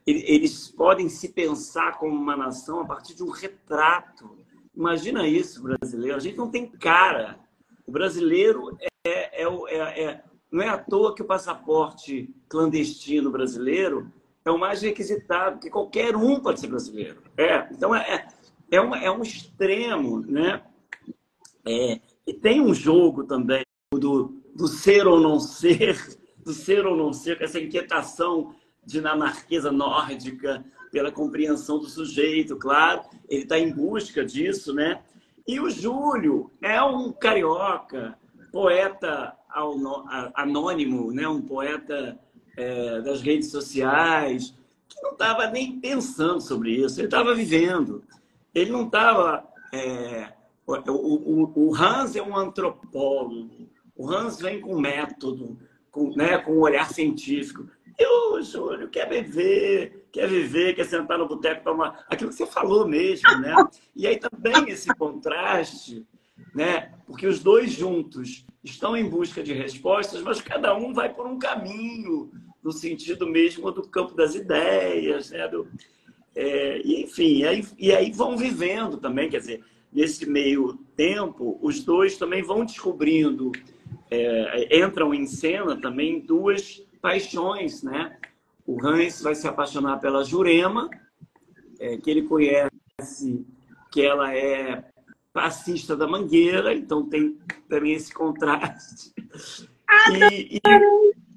Eles podem se pensar como uma nação a partir de um retrato. Imagina isso, brasileiro. A gente não tem cara o brasileiro é, é, é, é, não é à toa que o passaporte clandestino brasileiro é o mais requisitado, que qualquer um pode ser brasileiro. É, então é, é, uma, é um extremo, né? É, e tem um jogo também do, do ser ou não ser, do ser ou não ser, com essa inquietação dinamarquesa nórdica pela compreensão do sujeito, claro, ele está em busca disso, né? E o Júlio é um carioca, poeta anônimo, né? um poeta é, das redes sociais, que não estava nem pensando sobre isso, ele estava vivendo. Ele não estava. É, o, o, o, Hans é um antropólogo, o Hans vem com método, com, né, com um olhar científico. E o Júlio quer viver, quer viver, quer sentar no boteco tomar. Aquilo que você falou mesmo, né? E aí também esse contraste, né? Porque os dois juntos estão em busca de respostas, mas cada um vai por um caminho, no sentido mesmo do campo das ideias, né? Do, é, enfim, e aí, e aí vão vivendo também, quer dizer, nesse meio tempo, os dois também vão descobrindo, é, entram em cena também duas paixões, né? O Hans vai se apaixonar pela Jurema, é, que ele conhece que ela é passista da Mangueira, então tem também esse contraste. E, e,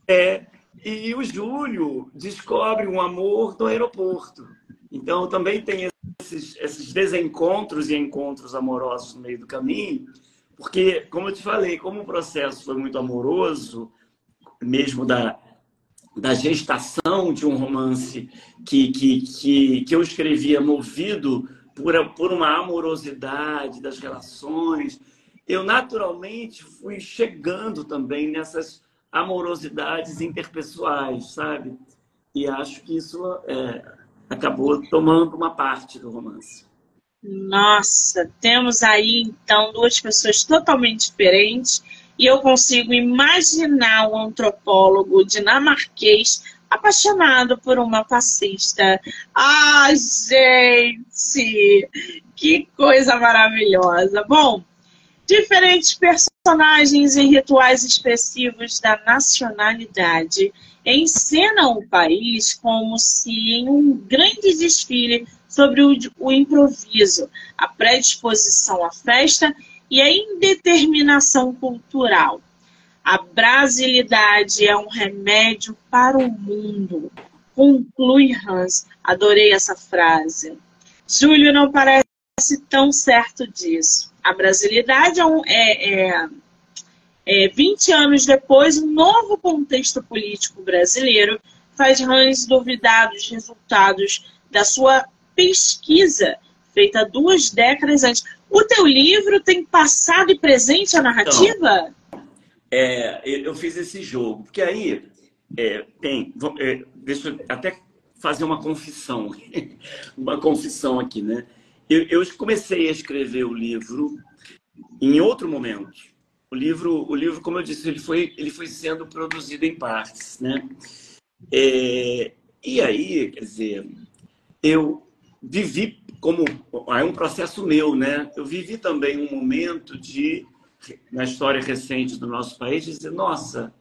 é, e o Júlio descobre um amor no aeroporto. Então também tem esses, esses desencontros e encontros amorosos no meio do caminho, porque, como eu te falei, como o processo foi muito amoroso, mesmo da, da gestação de um romance que, que, que, que eu escrevia movido por, por uma amorosidade das relações, eu naturalmente fui chegando também nessas amorosidades interpessoais, sabe? E acho que isso é, acabou tomando uma parte do romance. Nossa, temos aí então duas pessoas totalmente diferentes e eu consigo imaginar um antropólogo dinamarquês apaixonado por uma passista. Ah, gente! Que coisa maravilhosa! Bom, diferentes personagens e rituais expressivos da nacionalidade encenam o país como se em um grande desfile sobre o, o improviso, a predisposição à festa e a indeterminação cultural. A brasilidade é um remédio para o mundo. Conclui Hans. Adorei essa frase. Júlio não parece tão certo disso. A brasilidade é, um, é, é, é 20 anos depois, um novo contexto político brasileiro faz Hans duvidar dos resultados da sua pesquisa feita duas décadas antes. O teu livro tem passado e presente a narrativa? Então, é, eu fiz esse jogo, porque aí é, tem. É, deixa eu até fazer uma confissão, uma confissão aqui, né? Eu, eu, comecei a escrever o livro em outro momento. O livro, o livro, como eu disse, ele foi, ele foi sendo produzido em partes, né? É, e aí, quer dizer, eu vivi como é um processo meu, né? Eu vivi também um momento de na história recente do nosso país dizer, nossa,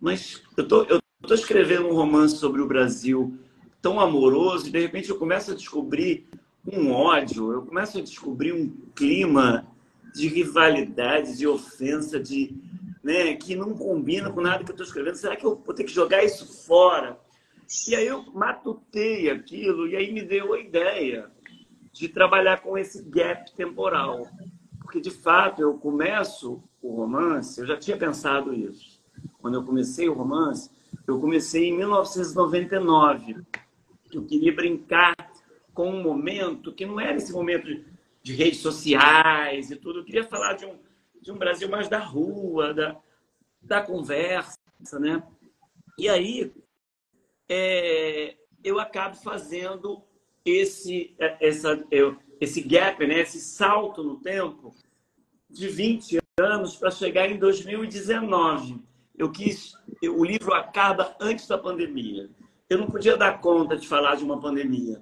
mas eu tô eu tô escrevendo um romance sobre o Brasil tão amoroso e de repente eu começo a descobrir um ódio, eu começo a descobrir um clima de rivalidade, de ofensa, de né, que não combina com nada que eu estou escrevendo. Será que eu vou ter que jogar isso fora? E aí eu matutei aquilo e aí me deu a ideia de trabalhar com esse gap temporal. Porque, de fato, eu começo o romance, eu já tinha pensado isso. Quando eu comecei o romance, eu comecei em 1999. Eu queria brincar com um momento que não era esse momento de, redes sociais e tudo. Eu queria falar de um, de um Brasil mais da rua, da, da conversa, né? E aí, é, eu acabo fazendo esse, é, essa, esse gap, né, esse salto no tempo de 20 anos para chegar em 2019. Eu quis, o livro acaba antes da pandemia. Eu não podia dar conta de falar de uma pandemia.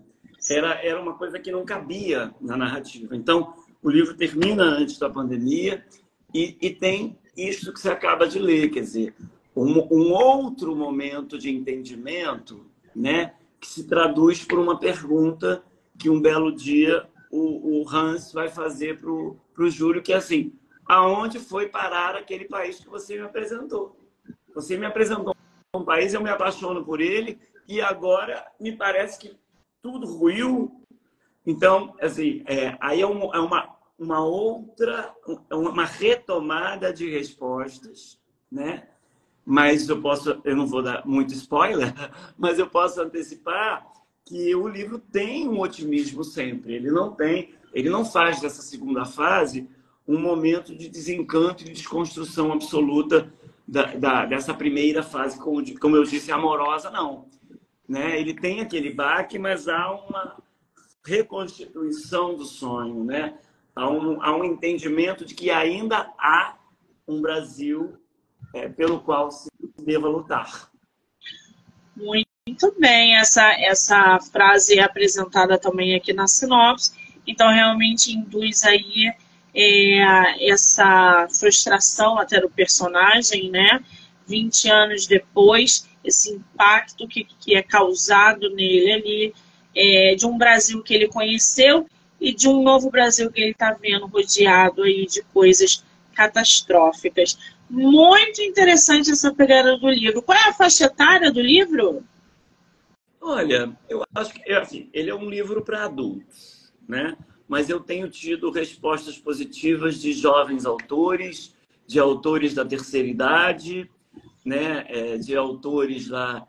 Era, era uma coisa que não cabia na narrativa. Então, o livro termina antes da pandemia e, e tem isso que você acaba de ler, quer dizer, um, um outro momento de entendimento, né, que se traduz por uma pergunta que um belo dia o, o Hans vai fazer para o Júlio, que é assim, aonde foi parar aquele país que você me apresentou? Você me apresentou um país, eu me apaixono por ele, e agora me parece que tudo ruiu. Então, assim, é, aí é, um, é uma, uma outra, uma retomada de respostas, né? mas eu posso, eu não vou dar muito spoiler, mas eu posso antecipar que o livro tem um otimismo sempre. Ele não tem, ele não faz dessa segunda fase um momento de desencanto e de desconstrução absoluta da, da, dessa primeira fase, como, como eu disse, amorosa, não. Né? Ele tem aquele baque, mas há uma reconstituição do sonho, né? há, um, há um entendimento de que ainda há um Brasil é, pelo qual se deva lutar. Muito bem, essa, essa frase é apresentada também aqui na sinopse, então realmente induz aí é, essa frustração até do personagem, né? 20 anos depois, esse impacto que, que é causado nele ali, é, de um Brasil que ele conheceu e de um novo Brasil que ele está vendo rodeado aí de coisas catastróficas. Muito interessante essa pegada do livro. Qual é a faixa etária do livro? Olha, eu acho que assim, ele é um livro para adultos, né? Mas eu tenho tido respostas positivas de jovens autores, de autores da terceira idade, né? É, de autores lá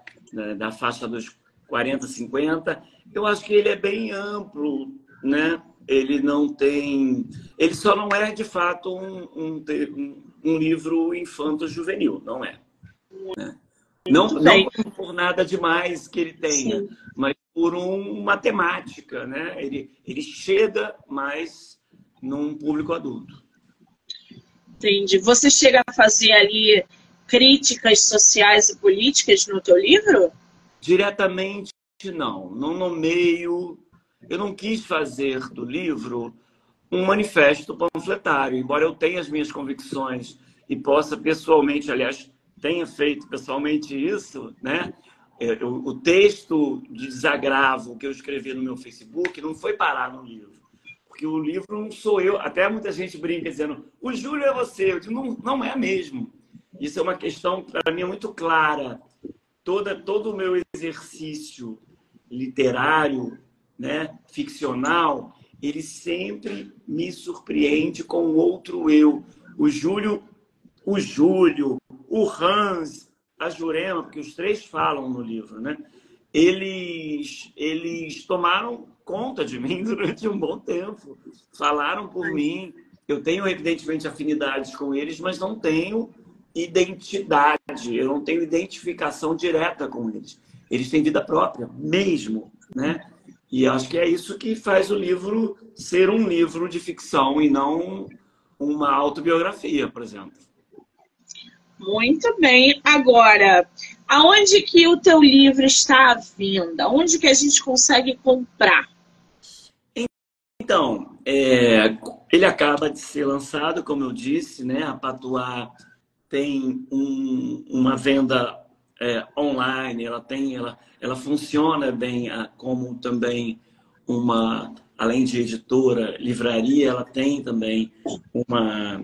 da faixa dos 40, 50. Eu acho que ele é bem amplo, né? Ele não tem, ele só não é de fato um, um, um livro infanto-juvenil, não é. Né? Não, não por nada demais que ele tenha, Sim. mas por um, uma temática, né? Ele, ele chega mais num público adulto. Entendi. Você chega a fazer ali críticas sociais e políticas no teu livro? Diretamente não. Não nomeio. Eu não quis fazer do livro um manifesto panfletário, embora eu tenha as minhas convicções e possa pessoalmente, aliás, tenha feito pessoalmente isso, né? É, o texto de desagravo que eu escrevi no meu Facebook não foi parar no livro. Porque o livro não sou eu. Até muita gente brinca dizendo, o Júlio é você. Eu digo, não, não é mesmo. Isso é uma questão, para mim, muito clara. Toda, todo o meu exercício literário, né, ficcional, ele sempre me surpreende com outro eu. O Júlio, o Júlio, o Hans, a Jurema, porque os três falam no livro, né? Eles, eles tomaram conta de mim durante um bom tempo, falaram por mim. Eu tenho, evidentemente, afinidades com eles, mas não tenho identidade, eu não tenho identificação direta com eles. Eles têm vida própria, mesmo, né? E acho que é isso que faz o livro ser um livro de ficção e não uma autobiografia, por exemplo. Muito bem. Agora, aonde que o teu livro está à venda? Onde que a gente consegue comprar? Então, é, ele acaba de ser lançado, como eu disse, né? A Patuá tem um, uma venda é, online, ela tem, ela, ela funciona bem como também uma, além de editora, livraria, ela tem também uma,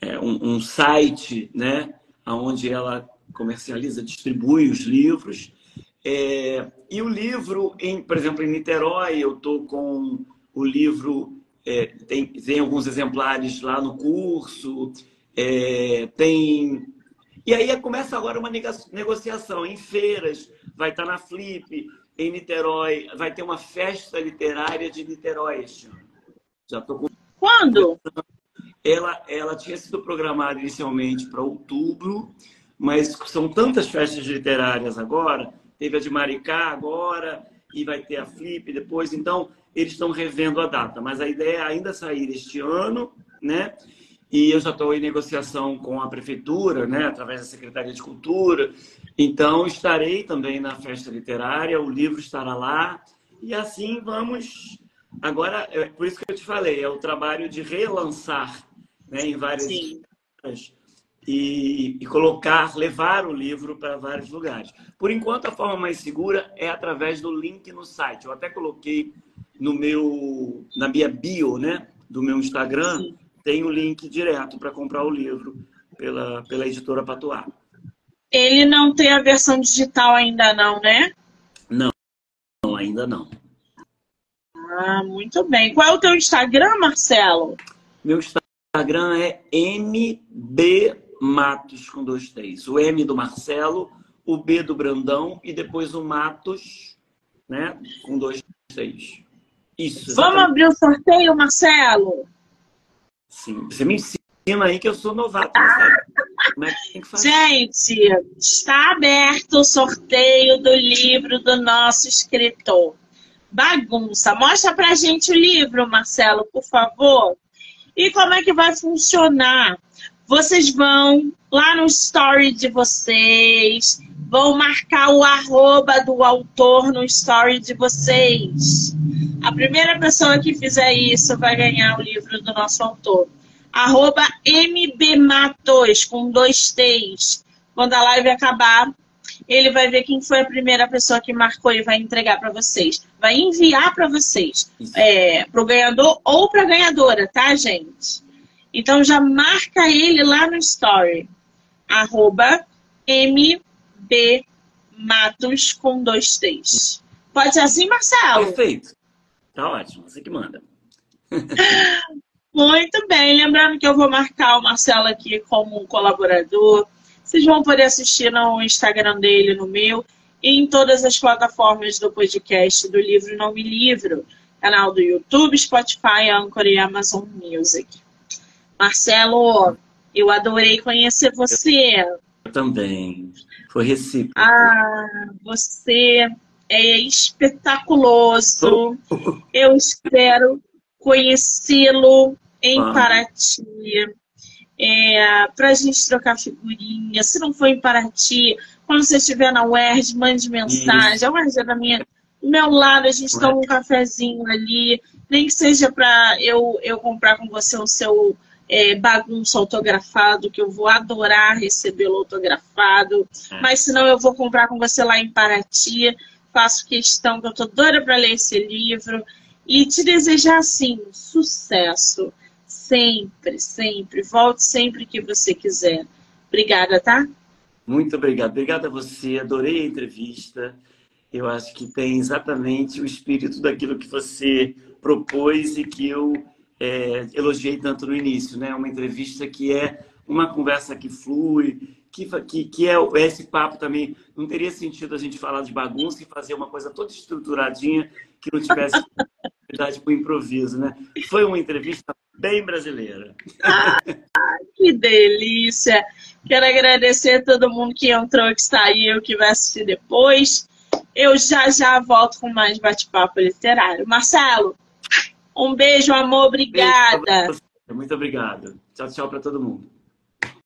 é, um, um, site, né, onde ela comercializa, distribui os livros. É, e o livro, em, por exemplo, em Niterói, eu estou com o livro, é, tem, tem alguns exemplares lá no curso, é, tem e aí começa agora uma negociação em feiras, vai estar na Flip, em Niterói, vai ter uma festa literária de Niterói este ano. Já tô com... Quando? Ela, ela tinha sido programada inicialmente para outubro, mas são tantas festas literárias agora, teve a de Maricá agora, e vai ter a Flip depois, então eles estão revendo a data, mas a ideia é ainda sair este ano, né? E eu já estou em negociação com a prefeitura, né, através da Secretaria de Cultura. Então, estarei também na festa literária, o livro estará lá, e assim vamos. Agora, é por isso que eu te falei, é o trabalho de relançar né, em várias e, e colocar, levar o livro para vários lugares. Por enquanto, a forma mais segura é através do link no site. Eu até coloquei no meu, na minha bio, né, do meu Instagram. Sim tem o link direto para comprar o livro pela, pela editora Patuá. Ele não tem a versão digital ainda não, né? Não, não ainda não. Ah, muito bem. Qual é o teu Instagram, Marcelo? Meu Instagram é MB Matos com dois T's. O M do Marcelo, o B do Brandão e depois o Matos, né? Com dois T's. Isso. Vamos abrir o sorteio, Marcelo? Sim. Você me ensina aí que eu sou novato. Sabe? Como é que tem que fazer? Gente, está aberto o sorteio do livro do nosso escritor. Bagunça. Mostra pra gente o livro, Marcelo, por favor. E como é que vai funcionar? Vocês vão lá no story de vocês, vão marcar o arroba do autor no story de vocês. A primeira pessoa que fizer isso vai ganhar o livro do nosso autor. Arroba mbmatos, com dois T's. Quando a live acabar, ele vai ver quem foi a primeira pessoa que marcou e vai entregar para vocês. Vai enviar para vocês, é, para o ganhador ou para a ganhadora, tá, gente? Então já marca ele lá no story, arroba mbmatos com dois T's. Pode ser assim, Marcelo? Perfeito. Tá ótimo, você que manda. Muito bem, lembrando que eu vou marcar o Marcelo aqui como um colaborador. Vocês vão poder assistir no Instagram dele, no meu, e em todas as plataformas do podcast do Livro Não Me Livro, canal do YouTube, Spotify, Anchor e Amazon Music. Marcelo, eu adorei conhecer você. Eu também. Foi recíproco. Ah, você é espetaculoso. Eu espero conhecê-lo em ah. Paraty. É, para a gente trocar figurinha. Se não for em Paraty, quando você estiver na UERJ, mande mensagem. Isso. A UERJ é da minha, do meu lado, a gente toma um cafezinho ali. Nem que seja para eu, eu comprar com você o seu é, bagunça autografado, que eu vou adorar recebê-lo autografado. É. Mas se não, eu vou comprar com você lá em Paraty. Faço questão, que eu tô doida para ler esse livro. E te desejar, assim, sucesso. Sempre, sempre. Volte sempre que você quiser. Obrigada, tá? Muito obrigado. Obrigada a você. Adorei a entrevista. Eu acho que tem exatamente o espírito daquilo que você propôs e que eu é, elogiei tanto no início, né? Uma entrevista que é uma conversa que flui, que, que, que é esse papo também. Não teria sentido a gente falar de bagunça e fazer uma coisa toda estruturadinha que não tivesse verdade para o improviso, né? Foi uma entrevista bem brasileira. Ah, que delícia! Quero agradecer a todo mundo que entrou, que saiu, que vai assistir depois. Eu já já volto com mais bate-papo literário. Marcelo, um beijo, amor, obrigada. Beijo Muito obrigado. Tchau, tchau para todo mundo.